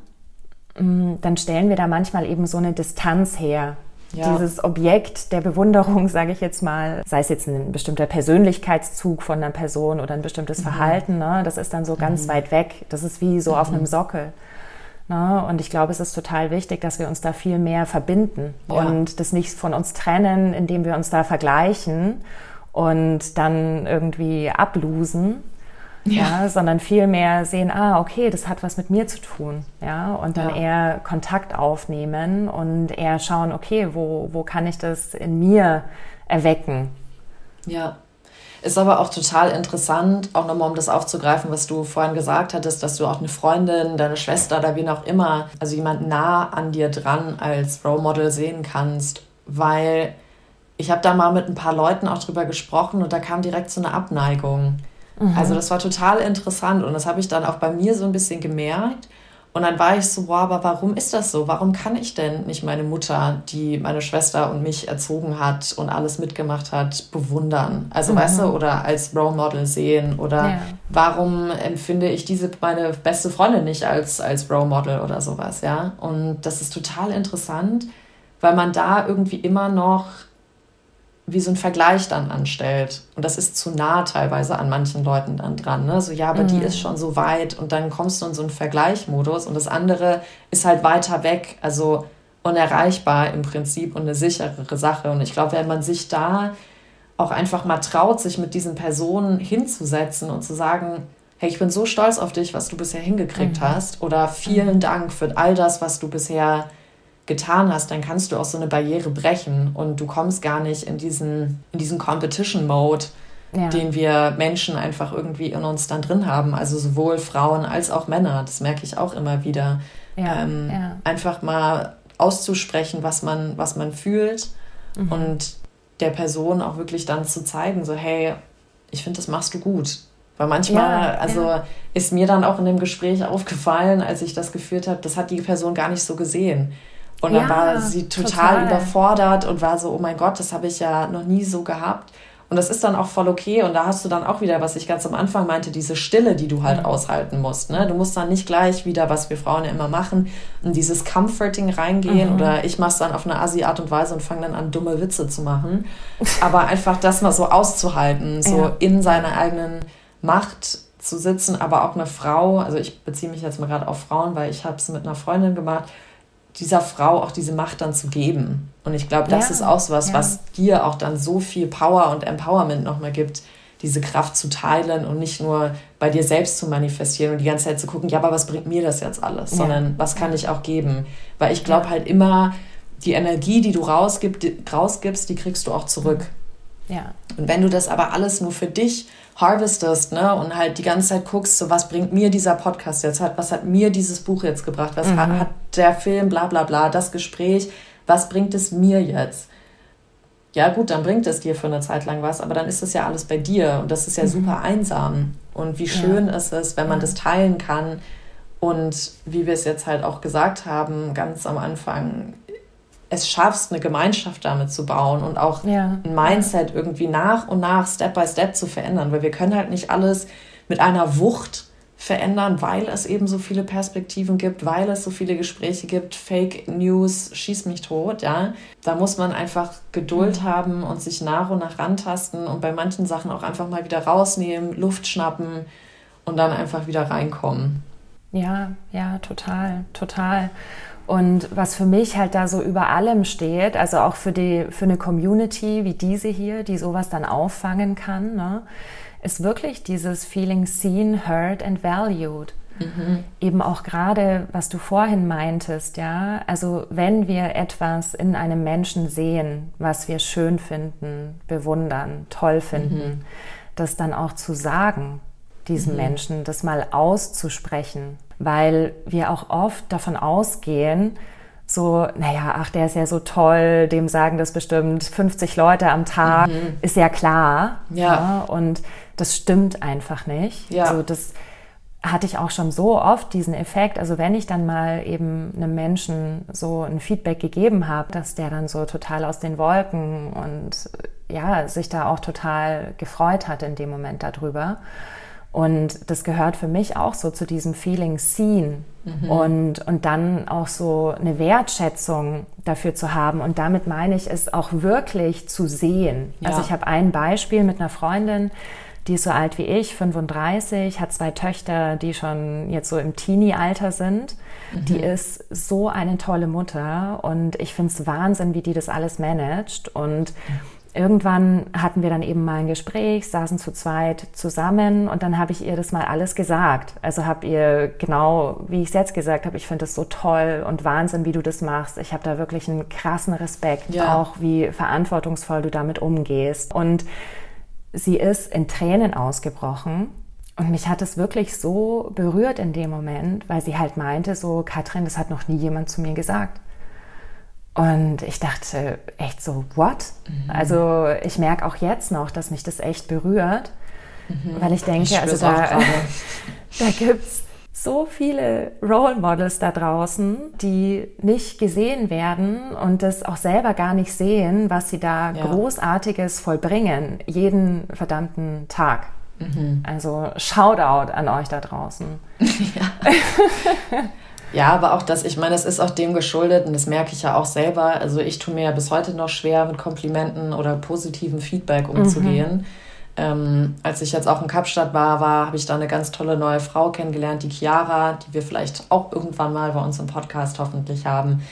mm, dann stellen wir da manchmal eben so eine Distanz her. Ja. Dieses Objekt der Bewunderung, [LAUGHS] sage ich jetzt mal, sei es jetzt ein bestimmter Persönlichkeitszug von einer Person oder ein bestimmtes mhm. Verhalten, ne, das ist dann so ganz mhm. weit weg. Das ist wie so mhm. auf einem Sockel. Ne? Und ich glaube, es ist total wichtig, dass wir uns da viel mehr verbinden ja. und das nicht von uns trennen, indem wir uns da vergleichen und dann irgendwie ablosen, ja. ja. sondern vielmehr sehen, ah, okay, das hat was mit mir zu tun, ja, und dann ja. eher Kontakt aufnehmen und eher schauen, okay, wo, wo kann ich das in mir erwecken? Ja. Ist aber auch total interessant, auch nochmal um das aufzugreifen, was du vorhin gesagt hattest, dass du auch eine Freundin, deine Schwester oder wen auch immer, also jemand nah an dir dran als Role Model sehen kannst, weil ich habe da mal mit ein paar Leuten auch drüber gesprochen und da kam direkt so eine Abneigung. Mhm. Also das war total interessant und das habe ich dann auch bei mir so ein bisschen gemerkt. Und dann war ich so, wow, aber warum ist das so? Warum kann ich denn nicht meine Mutter, die meine Schwester und mich erzogen hat und alles mitgemacht hat, bewundern? Also, mhm. weißt du, oder als Role Model sehen? Oder ja. warum empfinde ich diese, meine beste Freundin nicht als, als Role Model oder sowas, ja? Und das ist total interessant, weil man da irgendwie immer noch wie so ein Vergleich dann anstellt. Und das ist zu nah teilweise an manchen Leuten dann dran. Ne? So, ja, aber mhm. die ist schon so weit und dann kommst du in so einen Vergleichmodus und das andere ist halt weiter weg, also unerreichbar im Prinzip und eine sicherere Sache. Und ich glaube, wenn man sich da auch einfach mal traut, sich mit diesen Personen hinzusetzen und zu sagen, hey, ich bin so stolz auf dich, was du bisher hingekriegt mhm. hast oder vielen mhm. Dank für all das, was du bisher getan hast, dann kannst du auch so eine Barriere brechen und du kommst gar nicht in diesen, in diesen Competition-Mode, ja. den wir Menschen einfach irgendwie in uns dann drin haben. Also sowohl Frauen als auch Männer. Das merke ich auch immer wieder. Ja, ähm, ja. Einfach mal auszusprechen, was man, was man fühlt mhm. und der Person auch wirklich dann zu zeigen, so hey, ich finde, das machst du gut. Weil manchmal, also ist mir dann auch in dem Gespräch aufgefallen, als ich das geführt habe, das hat die Person gar nicht so gesehen. Und dann ja, war sie total, total, überfordert und war so, oh mein Gott, das habe ich ja noch nie so gehabt. Und das ist dann auch voll okay. Und da hast du dann auch wieder, was ich ganz am Anfang meinte, diese Stille, die du halt mhm. aushalten musst. Ne? Du musst dann nicht gleich wieder, was wir Frauen ja immer machen, in dieses Comforting reingehen. Mhm. Oder ich mache es dann auf eine Assi-Art und Weise und fange dann an, dumme Witze zu machen. Aber einfach das mal so auszuhalten, so ja. in seiner eigenen Macht zu sitzen. Aber auch eine Frau, also ich beziehe mich jetzt mal gerade auf Frauen, weil ich habe es mit einer Freundin gemacht dieser Frau auch diese Macht dann zu geben. Und ich glaube, das ja, ist auch so was, ja. was dir auch dann so viel Power und Empowerment nochmal gibt, diese Kraft zu teilen und nicht nur bei dir selbst zu manifestieren und die ganze Zeit zu gucken, ja, aber was bringt mir das jetzt alles, ja. sondern was kann ich auch geben? Weil ich glaube halt immer, die Energie, die du rausgib, die, rausgibst, die kriegst du auch zurück. Ja. Und wenn du das aber alles nur für dich harvestest, ne, und halt die ganze Zeit guckst, so was bringt mir dieser Podcast jetzt, was hat mir dieses Buch jetzt gebracht, was mhm. hat, hat der Film, bla bla bla, das Gespräch, was bringt es mir jetzt? Ja, gut, dann bringt es dir für eine Zeit lang was, aber dann ist es ja alles bei dir und das ist ja mhm. super einsam. Und wie schön ja. ist es, wenn man das teilen kann. Und wie wir es jetzt halt auch gesagt haben, ganz am Anfang, es schaffst, eine Gemeinschaft damit zu bauen und auch ja. ein Mindset irgendwie nach und nach, Step by Step zu verändern, weil wir können halt nicht alles mit einer Wucht verändern, weil es eben so viele Perspektiven gibt, weil es so viele Gespräche gibt, Fake News, schieß mich tot, ja. Da muss man einfach Geduld mhm. haben und sich nach und nach rantasten und bei manchen Sachen auch einfach mal wieder rausnehmen, Luft schnappen und dann einfach wieder reinkommen. Ja, ja, total, total. Und was für mich halt da so über allem steht, also auch für, die, für eine Community wie diese hier, die sowas dann auffangen kann, ne, ist wirklich dieses Feeling seen, heard and valued. Mhm. Eben auch gerade, was du vorhin meintest, ja, also wenn wir etwas in einem Menschen sehen, was wir schön finden, bewundern, toll finden, mhm. das dann auch zu sagen, diesem mhm. Menschen, das mal auszusprechen, weil wir auch oft davon ausgehen, so, naja, ach, der ist ja so toll, dem sagen das bestimmt 50 Leute am Tag, mhm. ist ja klar. Ja. ja. Und das stimmt einfach nicht. Ja. Also das hatte ich auch schon so oft diesen Effekt. Also wenn ich dann mal eben einem Menschen so ein Feedback gegeben habe, dass der dann so total aus den Wolken und ja, sich da auch total gefreut hat in dem Moment darüber. Und das gehört für mich auch so zu diesem Feeling seen mhm. und, und dann auch so eine Wertschätzung dafür zu haben. Und damit meine ich es auch wirklich zu sehen. Ja. Also ich habe ein Beispiel mit einer Freundin, die ist so alt wie ich, 35, hat zwei Töchter, die schon jetzt so im Teenie-Alter sind. Mhm. Die ist so eine tolle Mutter und ich finde es Wahnsinn, wie die das alles managt. Und irgendwann hatten wir dann eben mal ein Gespräch, saßen zu zweit zusammen und dann habe ich ihr das mal alles gesagt. Also habe ihr genau, wie ich es jetzt gesagt habe, ich finde es so toll und Wahnsinn, wie du das machst. Ich habe da wirklich einen krassen Respekt, ja. auch wie verantwortungsvoll du damit umgehst. Und sie ist in Tränen ausgebrochen. Und mich hat es wirklich so berührt in dem Moment, weil sie halt meinte, so, Katrin, das hat noch nie jemand zu mir gesagt. Und ich dachte echt so, what? Mhm. Also ich merke auch jetzt noch, dass mich das echt berührt, mhm. weil ich denke, ich also da, [LAUGHS] da gibt's so viele Role Models da draußen, die nicht gesehen werden und das auch selber gar nicht sehen, was sie da ja. Großartiges vollbringen, jeden verdammten Tag. Mhm. Also Shoutout an euch da draußen. [LAUGHS] Ja. [LAUGHS] ja, aber auch das, ich meine, es ist auch dem geschuldet und das merke ich ja auch selber. Also ich tue mir ja bis heute noch schwer, mit Komplimenten oder positivem Feedback umzugehen. Mhm ähm, als ich jetzt auch in Kapstadt war, war habe ich da eine ganz tolle neue Frau kennengelernt, die Chiara, die wir vielleicht auch irgendwann mal bei uns im Podcast hoffentlich haben.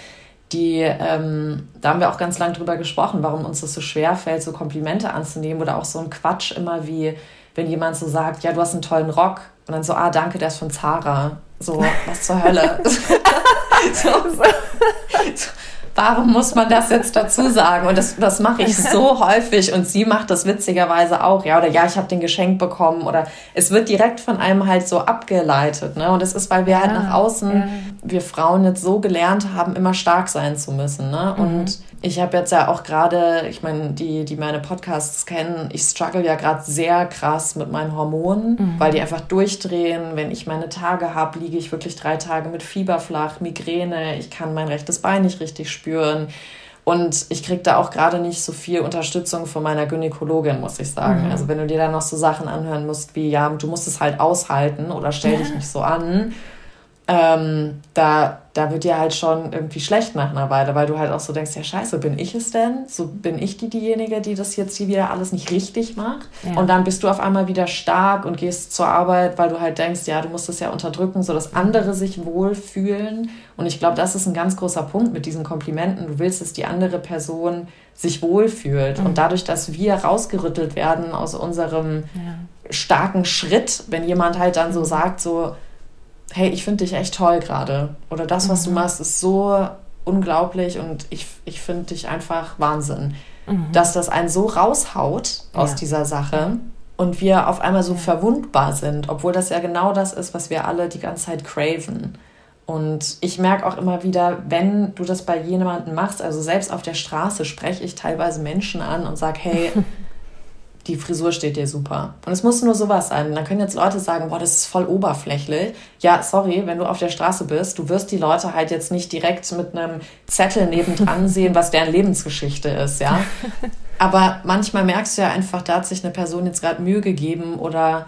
Die, ähm, da haben wir auch ganz lange drüber gesprochen, warum uns das so schwer fällt, so Komplimente anzunehmen oder auch so ein Quatsch immer wie, wenn jemand so sagt, ja, du hast einen tollen Rock und dann so, ah, danke, der ist von Zara. So, was zur Hölle? [LAUGHS] so, so, warum muss man das jetzt dazu sagen? Und das, das mache ich so [LAUGHS] häufig und sie macht das witzigerweise auch, ja, oder ja, ich habe den Geschenk bekommen oder es wird direkt von einem halt so abgeleitet, ne? Und es ist, weil wir ja, halt nach außen, ja. wir Frauen jetzt so gelernt haben, immer stark sein zu müssen, ne? Mhm. Ich habe jetzt ja auch gerade, ich meine, die, die meine Podcasts kennen, ich struggle ja gerade sehr krass mit meinen Hormonen, mhm. weil die einfach durchdrehen. Wenn ich meine Tage habe, liege ich wirklich drei Tage mit Fieber flach, Migräne, ich kann mein rechtes Bein nicht richtig spüren. Und ich kriege da auch gerade nicht so viel Unterstützung von meiner Gynäkologin, muss ich sagen. Mhm. Also wenn du dir dann noch so Sachen anhören musst wie, ja, du musst es halt aushalten oder stell dich nicht so an ähm, da, da wird dir halt schon irgendwie schlecht nach einer Weile, weil du halt auch so denkst, ja scheiße, bin ich es denn? So bin ich die diejenige, die das jetzt hier wieder alles nicht richtig macht? Ja. Und dann bist du auf einmal wieder stark und gehst zur Arbeit, weil du halt denkst, ja, du musst es ja unterdrücken, so dass andere sich wohlfühlen. Und ich glaube, das ist ein ganz großer Punkt mit diesen Komplimenten. Du willst, dass die andere Person sich wohlfühlt. Mhm. Und dadurch, dass wir rausgerüttelt werden aus unserem ja. starken Schritt, wenn jemand halt dann so sagt, so, hey, ich finde dich echt toll gerade. Oder das, was mhm. du machst, ist so unglaublich und ich, ich finde dich einfach Wahnsinn. Mhm. Dass das einen so raushaut aus ja. dieser Sache und wir auf einmal so ja. verwundbar sind, obwohl das ja genau das ist, was wir alle die ganze Zeit craven. Und ich merke auch immer wieder, wenn du das bei jemandem machst, also selbst auf der Straße spreche ich teilweise Menschen an und sage, hey, [LAUGHS] die Frisur steht dir super. Und es muss nur sowas sein. Dann können jetzt Leute sagen, boah, das ist voll oberflächlich. Ja, sorry, wenn du auf der Straße bist, du wirst die Leute halt jetzt nicht direkt mit einem Zettel nebendran [LAUGHS] sehen, was deren Lebensgeschichte ist, ja. [LAUGHS] Aber manchmal merkst du ja einfach, da hat sich eine Person jetzt gerade Mühe gegeben oder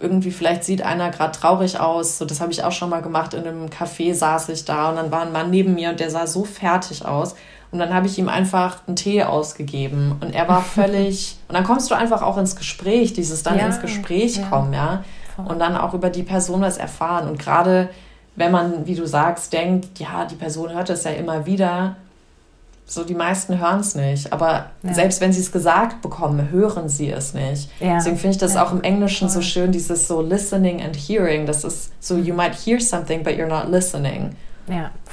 irgendwie vielleicht sieht einer gerade traurig aus. So, das habe ich auch schon mal gemacht. In einem Café saß ich da und dann war ein Mann neben mir und der sah so fertig aus. Und dann habe ich ihm einfach einen Tee ausgegeben und er war [LAUGHS] völlig. und dann kommst du einfach auch ins Gespräch, dieses dann ja, ins Gespräch ja. kommen, ja. Und dann auch über die Person was erfahren. Und gerade wenn man, wie du sagst, denkt, ja, die Person hört es ja immer wieder, so die meisten hören es nicht. Aber ja. selbst wenn sie es gesagt bekommen, hören sie es nicht. Ja. Deswegen finde ich das ja. auch im Englischen so schön, dieses so listening and hearing. Das ist so, you might hear something, but you're not listening.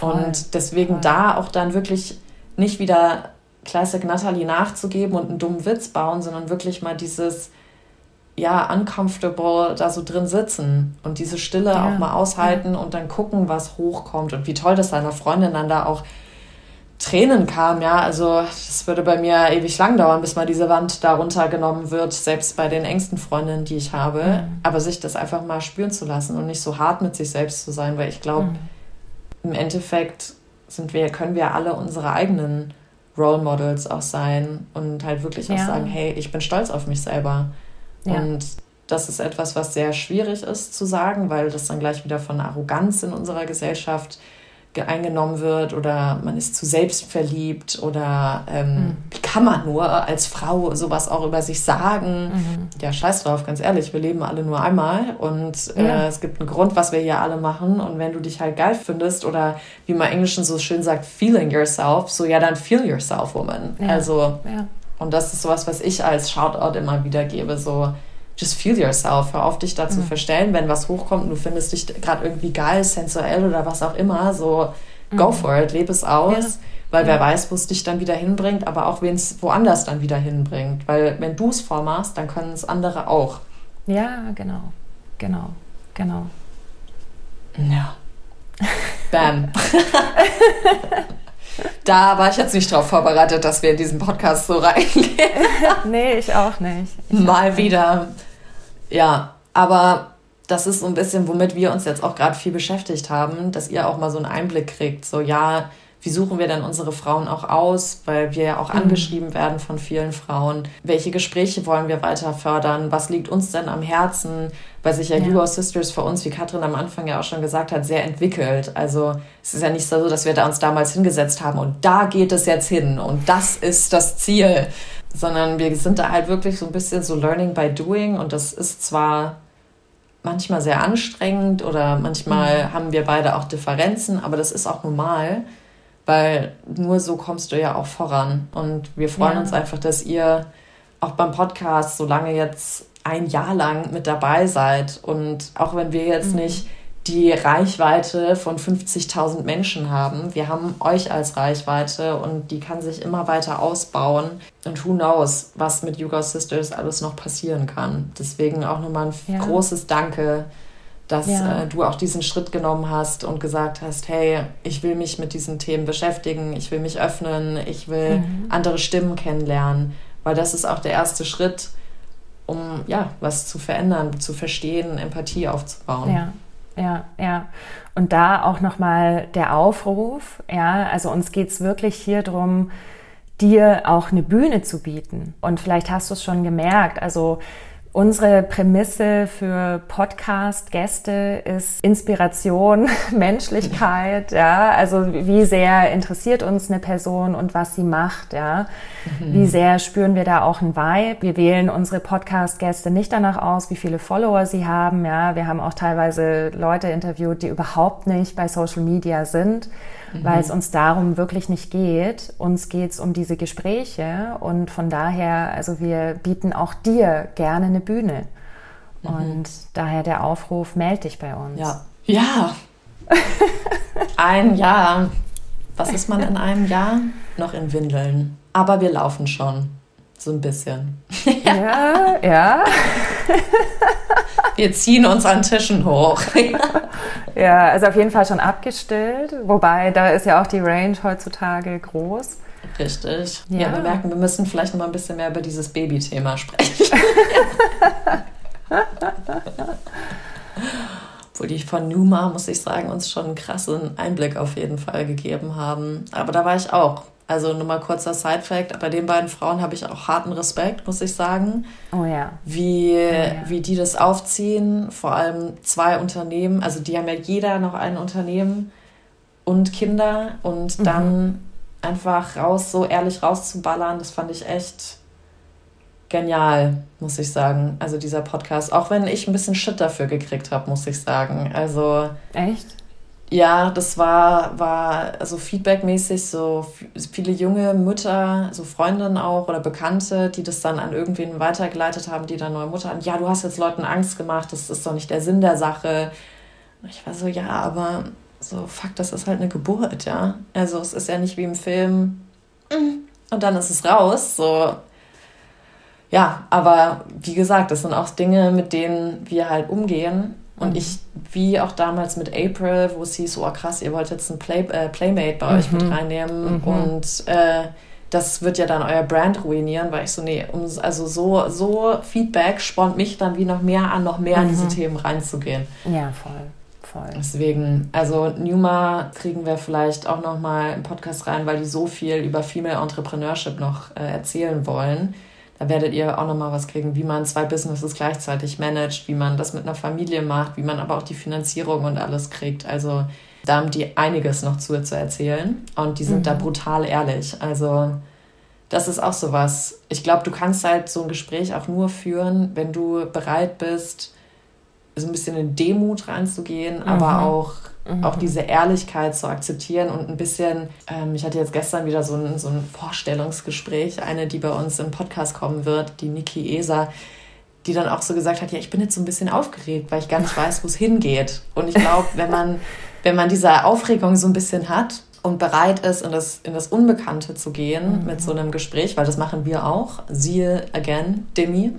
Und deswegen da auch dann wirklich nicht wieder Classic Natalie nachzugeben und einen dummen Witz bauen, sondern wirklich mal dieses, ja, uncomfortable da so drin sitzen und diese Stille ja, auch mal aushalten ja. und dann gucken, was hochkommt und wie toll das seiner Freundin dann da auch Tränen kam, ja, also das würde bei mir ewig lang dauern, bis mal diese Wand da runtergenommen wird, selbst bei den engsten Freundinnen, die ich habe, mhm. aber sich das einfach mal spüren zu lassen und nicht so hart mit sich selbst zu sein, weil ich glaube, mhm. im Endeffekt sind wir, können wir alle unsere eigenen Role Models auch sein und halt wirklich ja. auch sagen, hey, ich bin stolz auf mich selber. Ja. Und Das ist etwas, was sehr schwierig ist zu sagen, weil das dann gleich wieder von Arroganz in unserer Gesellschaft eingenommen wird oder man ist zu selbstverliebt oder ähm, mhm. wie kann man nur als Frau sowas auch über sich sagen? Mhm. Ja, scheiß drauf, ganz ehrlich, wir leben alle nur einmal und äh, ja. es gibt einen Grund, was wir hier alle machen und wenn du dich halt geil findest oder wie man Englischen so schön sagt, feeling yourself, so ja, dann feel yourself, woman. Ja. Also, ja. und das ist sowas, was ich als Shoutout immer wieder gebe, so just feel yourself. Hör auf, dich da zu mhm. verstellen, wenn was hochkommt und du findest dich gerade irgendwie geil, sensuell oder was auch immer. So, go mhm. for it, lebe es aus. Ja. Weil ja. wer weiß, wo es dich dann wieder hinbringt, aber auch wen es woanders dann wieder hinbringt. Weil wenn du es vormachst, dann können es andere auch. Ja, genau. Genau. Genau. Ja. [LAUGHS] Bam. [LAUGHS] da war ich jetzt nicht drauf vorbereitet, dass wir in diesen Podcast so reingehen. [LAUGHS] nee, ich auch nicht. Ich Mal auch wieder. Nicht. Ja, aber das ist so ein bisschen, womit wir uns jetzt auch gerade viel beschäftigt haben, dass ihr auch mal so einen Einblick kriegt. So, ja, wie suchen wir denn unsere Frauen auch aus? Weil wir ja auch mhm. angeschrieben werden von vielen Frauen. Welche Gespräche wollen wir weiter fördern? Was liegt uns denn am Herzen? Weil sich ja, ja. Duo Sisters für uns, wie Katrin am Anfang ja auch schon gesagt hat, sehr entwickelt. Also es ist ja nicht so, dass wir da uns damals hingesetzt haben und da geht es jetzt hin und das ist das Ziel, sondern wir sind da halt wirklich so ein bisschen so Learning by Doing und das ist zwar manchmal sehr anstrengend oder manchmal mhm. haben wir beide auch Differenzen, aber das ist auch normal, weil nur so kommst du ja auch voran und wir freuen ja. uns einfach, dass ihr auch beim Podcast so lange jetzt ein Jahr lang mit dabei seid und auch wenn wir jetzt mhm. nicht die Reichweite von 50.000 Menschen haben. Wir haben euch als Reichweite und die kann sich immer weiter ausbauen. Und who knows, was mit Yuga Sisters alles noch passieren kann. Deswegen auch nochmal ein ja. großes Danke, dass ja. äh, du auch diesen Schritt genommen hast und gesagt hast, hey, ich will mich mit diesen Themen beschäftigen, ich will mich öffnen, ich will mhm. andere Stimmen kennenlernen, weil das ist auch der erste Schritt, um ja, was zu verändern, zu verstehen, Empathie aufzubauen. Ja ja, ja. Und da auch nochmal der Aufruf, ja, also uns geht's wirklich hier drum, dir auch eine Bühne zu bieten. Und vielleicht hast du es schon gemerkt, also Unsere Prämisse für Podcast-Gäste ist Inspiration, [LAUGHS] Menschlichkeit, ja. Also wie sehr interessiert uns eine Person und was sie macht, ja. Mhm. Wie sehr spüren wir da auch ein Vibe. Wir wählen unsere Podcast-Gäste nicht danach aus, wie viele Follower sie haben, ja. Wir haben auch teilweise Leute interviewt, die überhaupt nicht bei Social Media sind mhm. weil es uns darum wirklich nicht geht. Uns geht es um diese Gespräche und von daher, also wir bieten auch dir gerne eine Bühne. Mhm. Und daher der Aufruf, melde dich bei uns. Ja. Ja. Ein Jahr. Was ist man in einem Jahr? Noch in Windeln. Aber wir laufen schon. So ein bisschen. ja, ja. [LAUGHS] Wir ziehen uns an Tischen hoch. [LAUGHS] ja, also auf jeden Fall schon abgestillt. Wobei, da ist ja auch die Range heutzutage groß. Richtig. Ja, ja wir merken, wir müssen vielleicht noch mal ein bisschen mehr über dieses Baby-Thema sprechen. [LAUGHS] Obwohl die von Numa, muss ich sagen, uns schon einen krassen Einblick auf jeden Fall gegeben haben. Aber da war ich auch also nur mal kurzer Side-Fact, bei den beiden Frauen habe ich auch harten Respekt, muss ich sagen. Oh ja. Wie, oh ja. wie die das aufziehen, vor allem zwei Unternehmen, also die haben ja jeder noch ein Unternehmen und Kinder und mhm. dann einfach raus, so ehrlich rauszuballern, das fand ich echt genial, muss ich sagen. Also dieser Podcast, auch wenn ich ein bisschen Shit dafür gekriegt habe, muss ich sagen. Also. Echt? Ja, das war, war also feedbackmäßig so viele junge Mütter, so Freundinnen auch oder Bekannte, die das dann an irgendwen weitergeleitet haben, die dann neue Mutter haben. Ja, du hast jetzt Leuten Angst gemacht, das ist doch nicht der Sinn der Sache. Ich war so, ja, aber so, fuck, das ist halt eine Geburt, ja. Also es ist ja nicht wie im Film mm, und dann ist es raus, so. Ja, aber wie gesagt, das sind auch Dinge, mit denen wir halt umgehen und mhm. ich, wie auch damals mit April, wo es hieß, oh krass, ihr wollt jetzt ein Play, äh, Playmate bei mhm. euch mit mhm. reinnehmen mhm. und äh, das wird ja dann euer Brand ruinieren, weil ich so, nee, um, also so, so Feedback spornt mich dann wie noch mehr an, noch mehr in diese mhm. Themen reinzugehen. Ja, voll. Voll. Deswegen, also Numa kriegen wir vielleicht auch noch mal im Podcast rein, weil die so viel über Female Entrepreneurship noch äh, erzählen wollen. Da werdet ihr auch nochmal was kriegen, wie man zwei Businesses gleichzeitig managt, wie man das mit einer Familie macht, wie man aber auch die Finanzierung und alles kriegt. Also da haben die einiges noch zu, zu erzählen und die sind mhm. da brutal ehrlich. Also das ist auch so was. Ich glaube, du kannst halt so ein Gespräch auch nur führen, wenn du bereit bist, so ein bisschen in Demut reinzugehen, mhm. aber auch Mhm. Auch diese Ehrlichkeit zu akzeptieren und ein bisschen, ähm, ich hatte jetzt gestern wieder so ein, so ein Vorstellungsgespräch, eine, die bei uns im Podcast kommen wird, die Niki Eser, die dann auch so gesagt hat, ja, ich bin jetzt so ein bisschen aufgeregt, weil ich gar nicht [LAUGHS] weiß, wo es hingeht. Und ich glaube, wenn man, wenn man diese Aufregung so ein bisschen hat und bereit ist, in das, in das Unbekannte zu gehen mhm. mit so einem Gespräch, weil das machen wir auch, siehe again, Demi,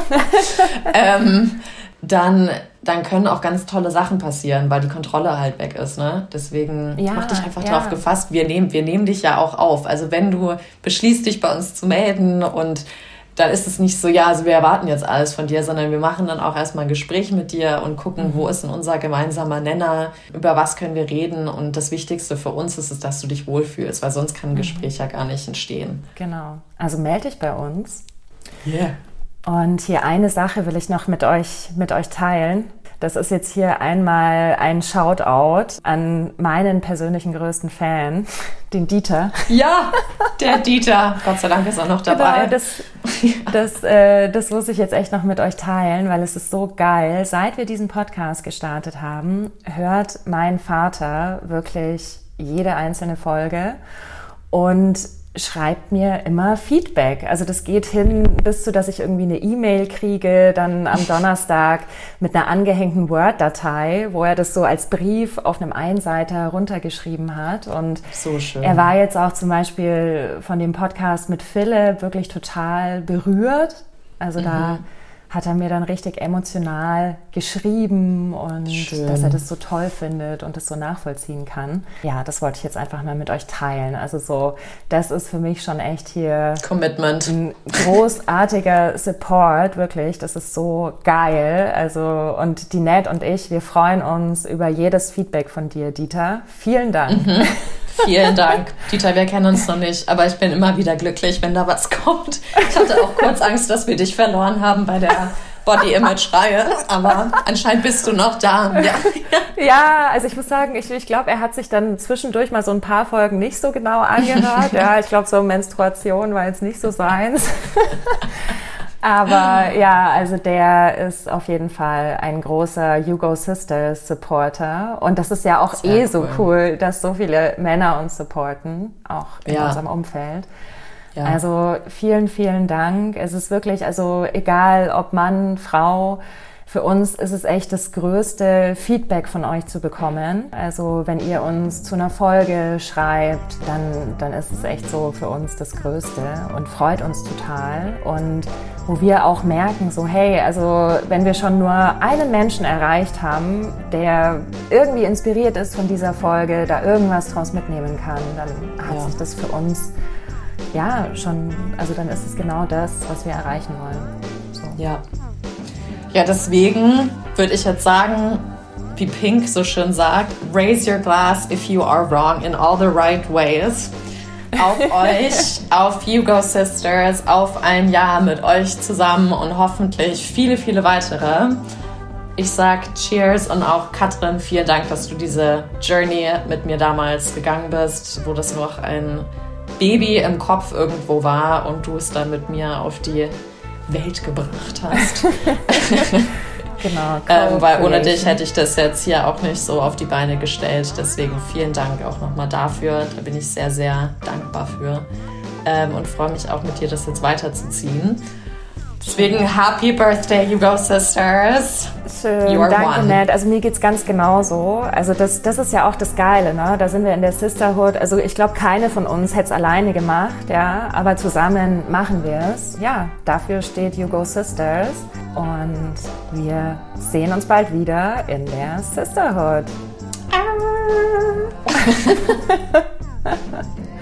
[LAUGHS] [LAUGHS] ähm, dann, dann können auch ganz tolle Sachen passieren, weil die Kontrolle halt weg ist. Ne? Deswegen ja, mach dich einfach ja. drauf gefasst. Wir nehmen, wir nehmen dich ja auch auf. Also wenn du beschließt, dich bei uns zu melden und dann ist es nicht so, ja, also wir erwarten jetzt alles von dir, sondern wir machen dann auch erstmal ein Gespräch mit dir und gucken, mhm. wo ist denn unser gemeinsamer Nenner, über was können wir reden. Und das Wichtigste für uns ist es, dass du dich wohlfühlst, weil sonst kann ein mhm. Gespräch ja gar nicht entstehen. Genau. Also melde dich bei uns. Yeah. Und hier eine Sache will ich noch mit euch, mit euch teilen. Das ist jetzt hier einmal ein Shoutout an meinen persönlichen größten Fan, [LAUGHS] den Dieter. Ja, der Dieter. Gott sei Dank ist er noch genau, dabei. Genau, das, das, äh, das muss ich jetzt echt noch mit euch teilen, weil es ist so geil. Seit wir diesen Podcast gestartet haben, hört mein Vater wirklich jede einzelne Folge. Und schreibt mir immer Feedback. Also das geht hin bis zu, dass ich irgendwie eine E-Mail kriege, dann am [LAUGHS] Donnerstag mit einer angehängten Word-Datei, wo er das so als Brief auf einem Einseiter runtergeschrieben hat. Und so schön. er war jetzt auch zum Beispiel von dem Podcast mit Philipp wirklich total berührt. Also mhm. da hat er mir dann richtig emotional geschrieben und Schön. dass er das so toll findet und das so nachvollziehen kann. Ja, das wollte ich jetzt einfach mal mit euch teilen. Also so, das ist für mich schon echt hier Commitment. Ein großartiger Support, wirklich. Das ist so geil. Also und die Ned und ich, wir freuen uns über jedes Feedback von dir, Dieter. Vielen Dank. Mhm. [LAUGHS] Vielen Dank. Dieter, wir kennen uns noch nicht, aber ich bin immer wieder glücklich, wenn da was kommt. Ich hatte auch kurz Angst, dass wir dich verloren haben bei der Body Image Reihe, aber anscheinend bist du noch da. Ja, ja also ich muss sagen, ich, ich glaube, er hat sich dann zwischendurch mal so ein paar Folgen nicht so genau angehört. Ja, ich glaube, so Menstruation war jetzt nicht so seins. Aber [LAUGHS] ja, also der ist auf jeden Fall ein großer Hugo Sisters Supporter. Und das ist ja auch Sehr eh cool. so cool, dass so viele Männer uns supporten, auch in ja. unserem Umfeld. Ja. Also vielen, vielen Dank. Es ist wirklich, also egal ob Mann, Frau, für uns ist es echt das größte Feedback von euch zu bekommen. Also wenn ihr uns zu einer Folge schreibt, dann, dann ist es echt so für uns das Größte und freut uns total. Und wo wir auch merken, so hey, also wenn wir schon nur einen Menschen erreicht haben, der irgendwie inspiriert ist von dieser Folge, da irgendwas draus mitnehmen kann, dann hat ja. sich das für uns ja schon, also dann ist es genau das, was wir erreichen wollen. So. Ja, ja, deswegen würde ich jetzt sagen, wie Pink so schön sagt, raise your glass if you are wrong in all the right ways. Auf [LAUGHS] euch, auf Hugo Sisters, auf ein Jahr mit euch zusammen und hoffentlich viele, viele weitere. Ich sag Cheers und auch Katrin, vielen Dank, dass du diese Journey mit mir damals gegangen bist, wo das noch ein Baby im Kopf irgendwo war und du es dann mit mir auf die Welt gebracht hast. [LAUGHS] genau. [LAUGHS] ähm, weil ohne dich hätte ich das jetzt hier auch nicht so auf die Beine gestellt. Deswegen vielen Dank auch nochmal dafür. Da bin ich sehr, sehr dankbar für. Ähm, und freue mich auch mit dir, das jetzt weiterzuziehen. Deswegen Happy Birthday, Hugo Sisters. Schön, You're danke one. Ned. Also mir geht's ganz genauso. Also das, das ist ja auch das Geile, ne? Da sind wir in der Sisterhood. Also ich glaube, keine von uns hätte es alleine gemacht, ja. Aber zusammen machen wir es. Ja, dafür steht Hugo Sisters. Und wir sehen uns bald wieder in der Sisterhood. Ah. [LAUGHS]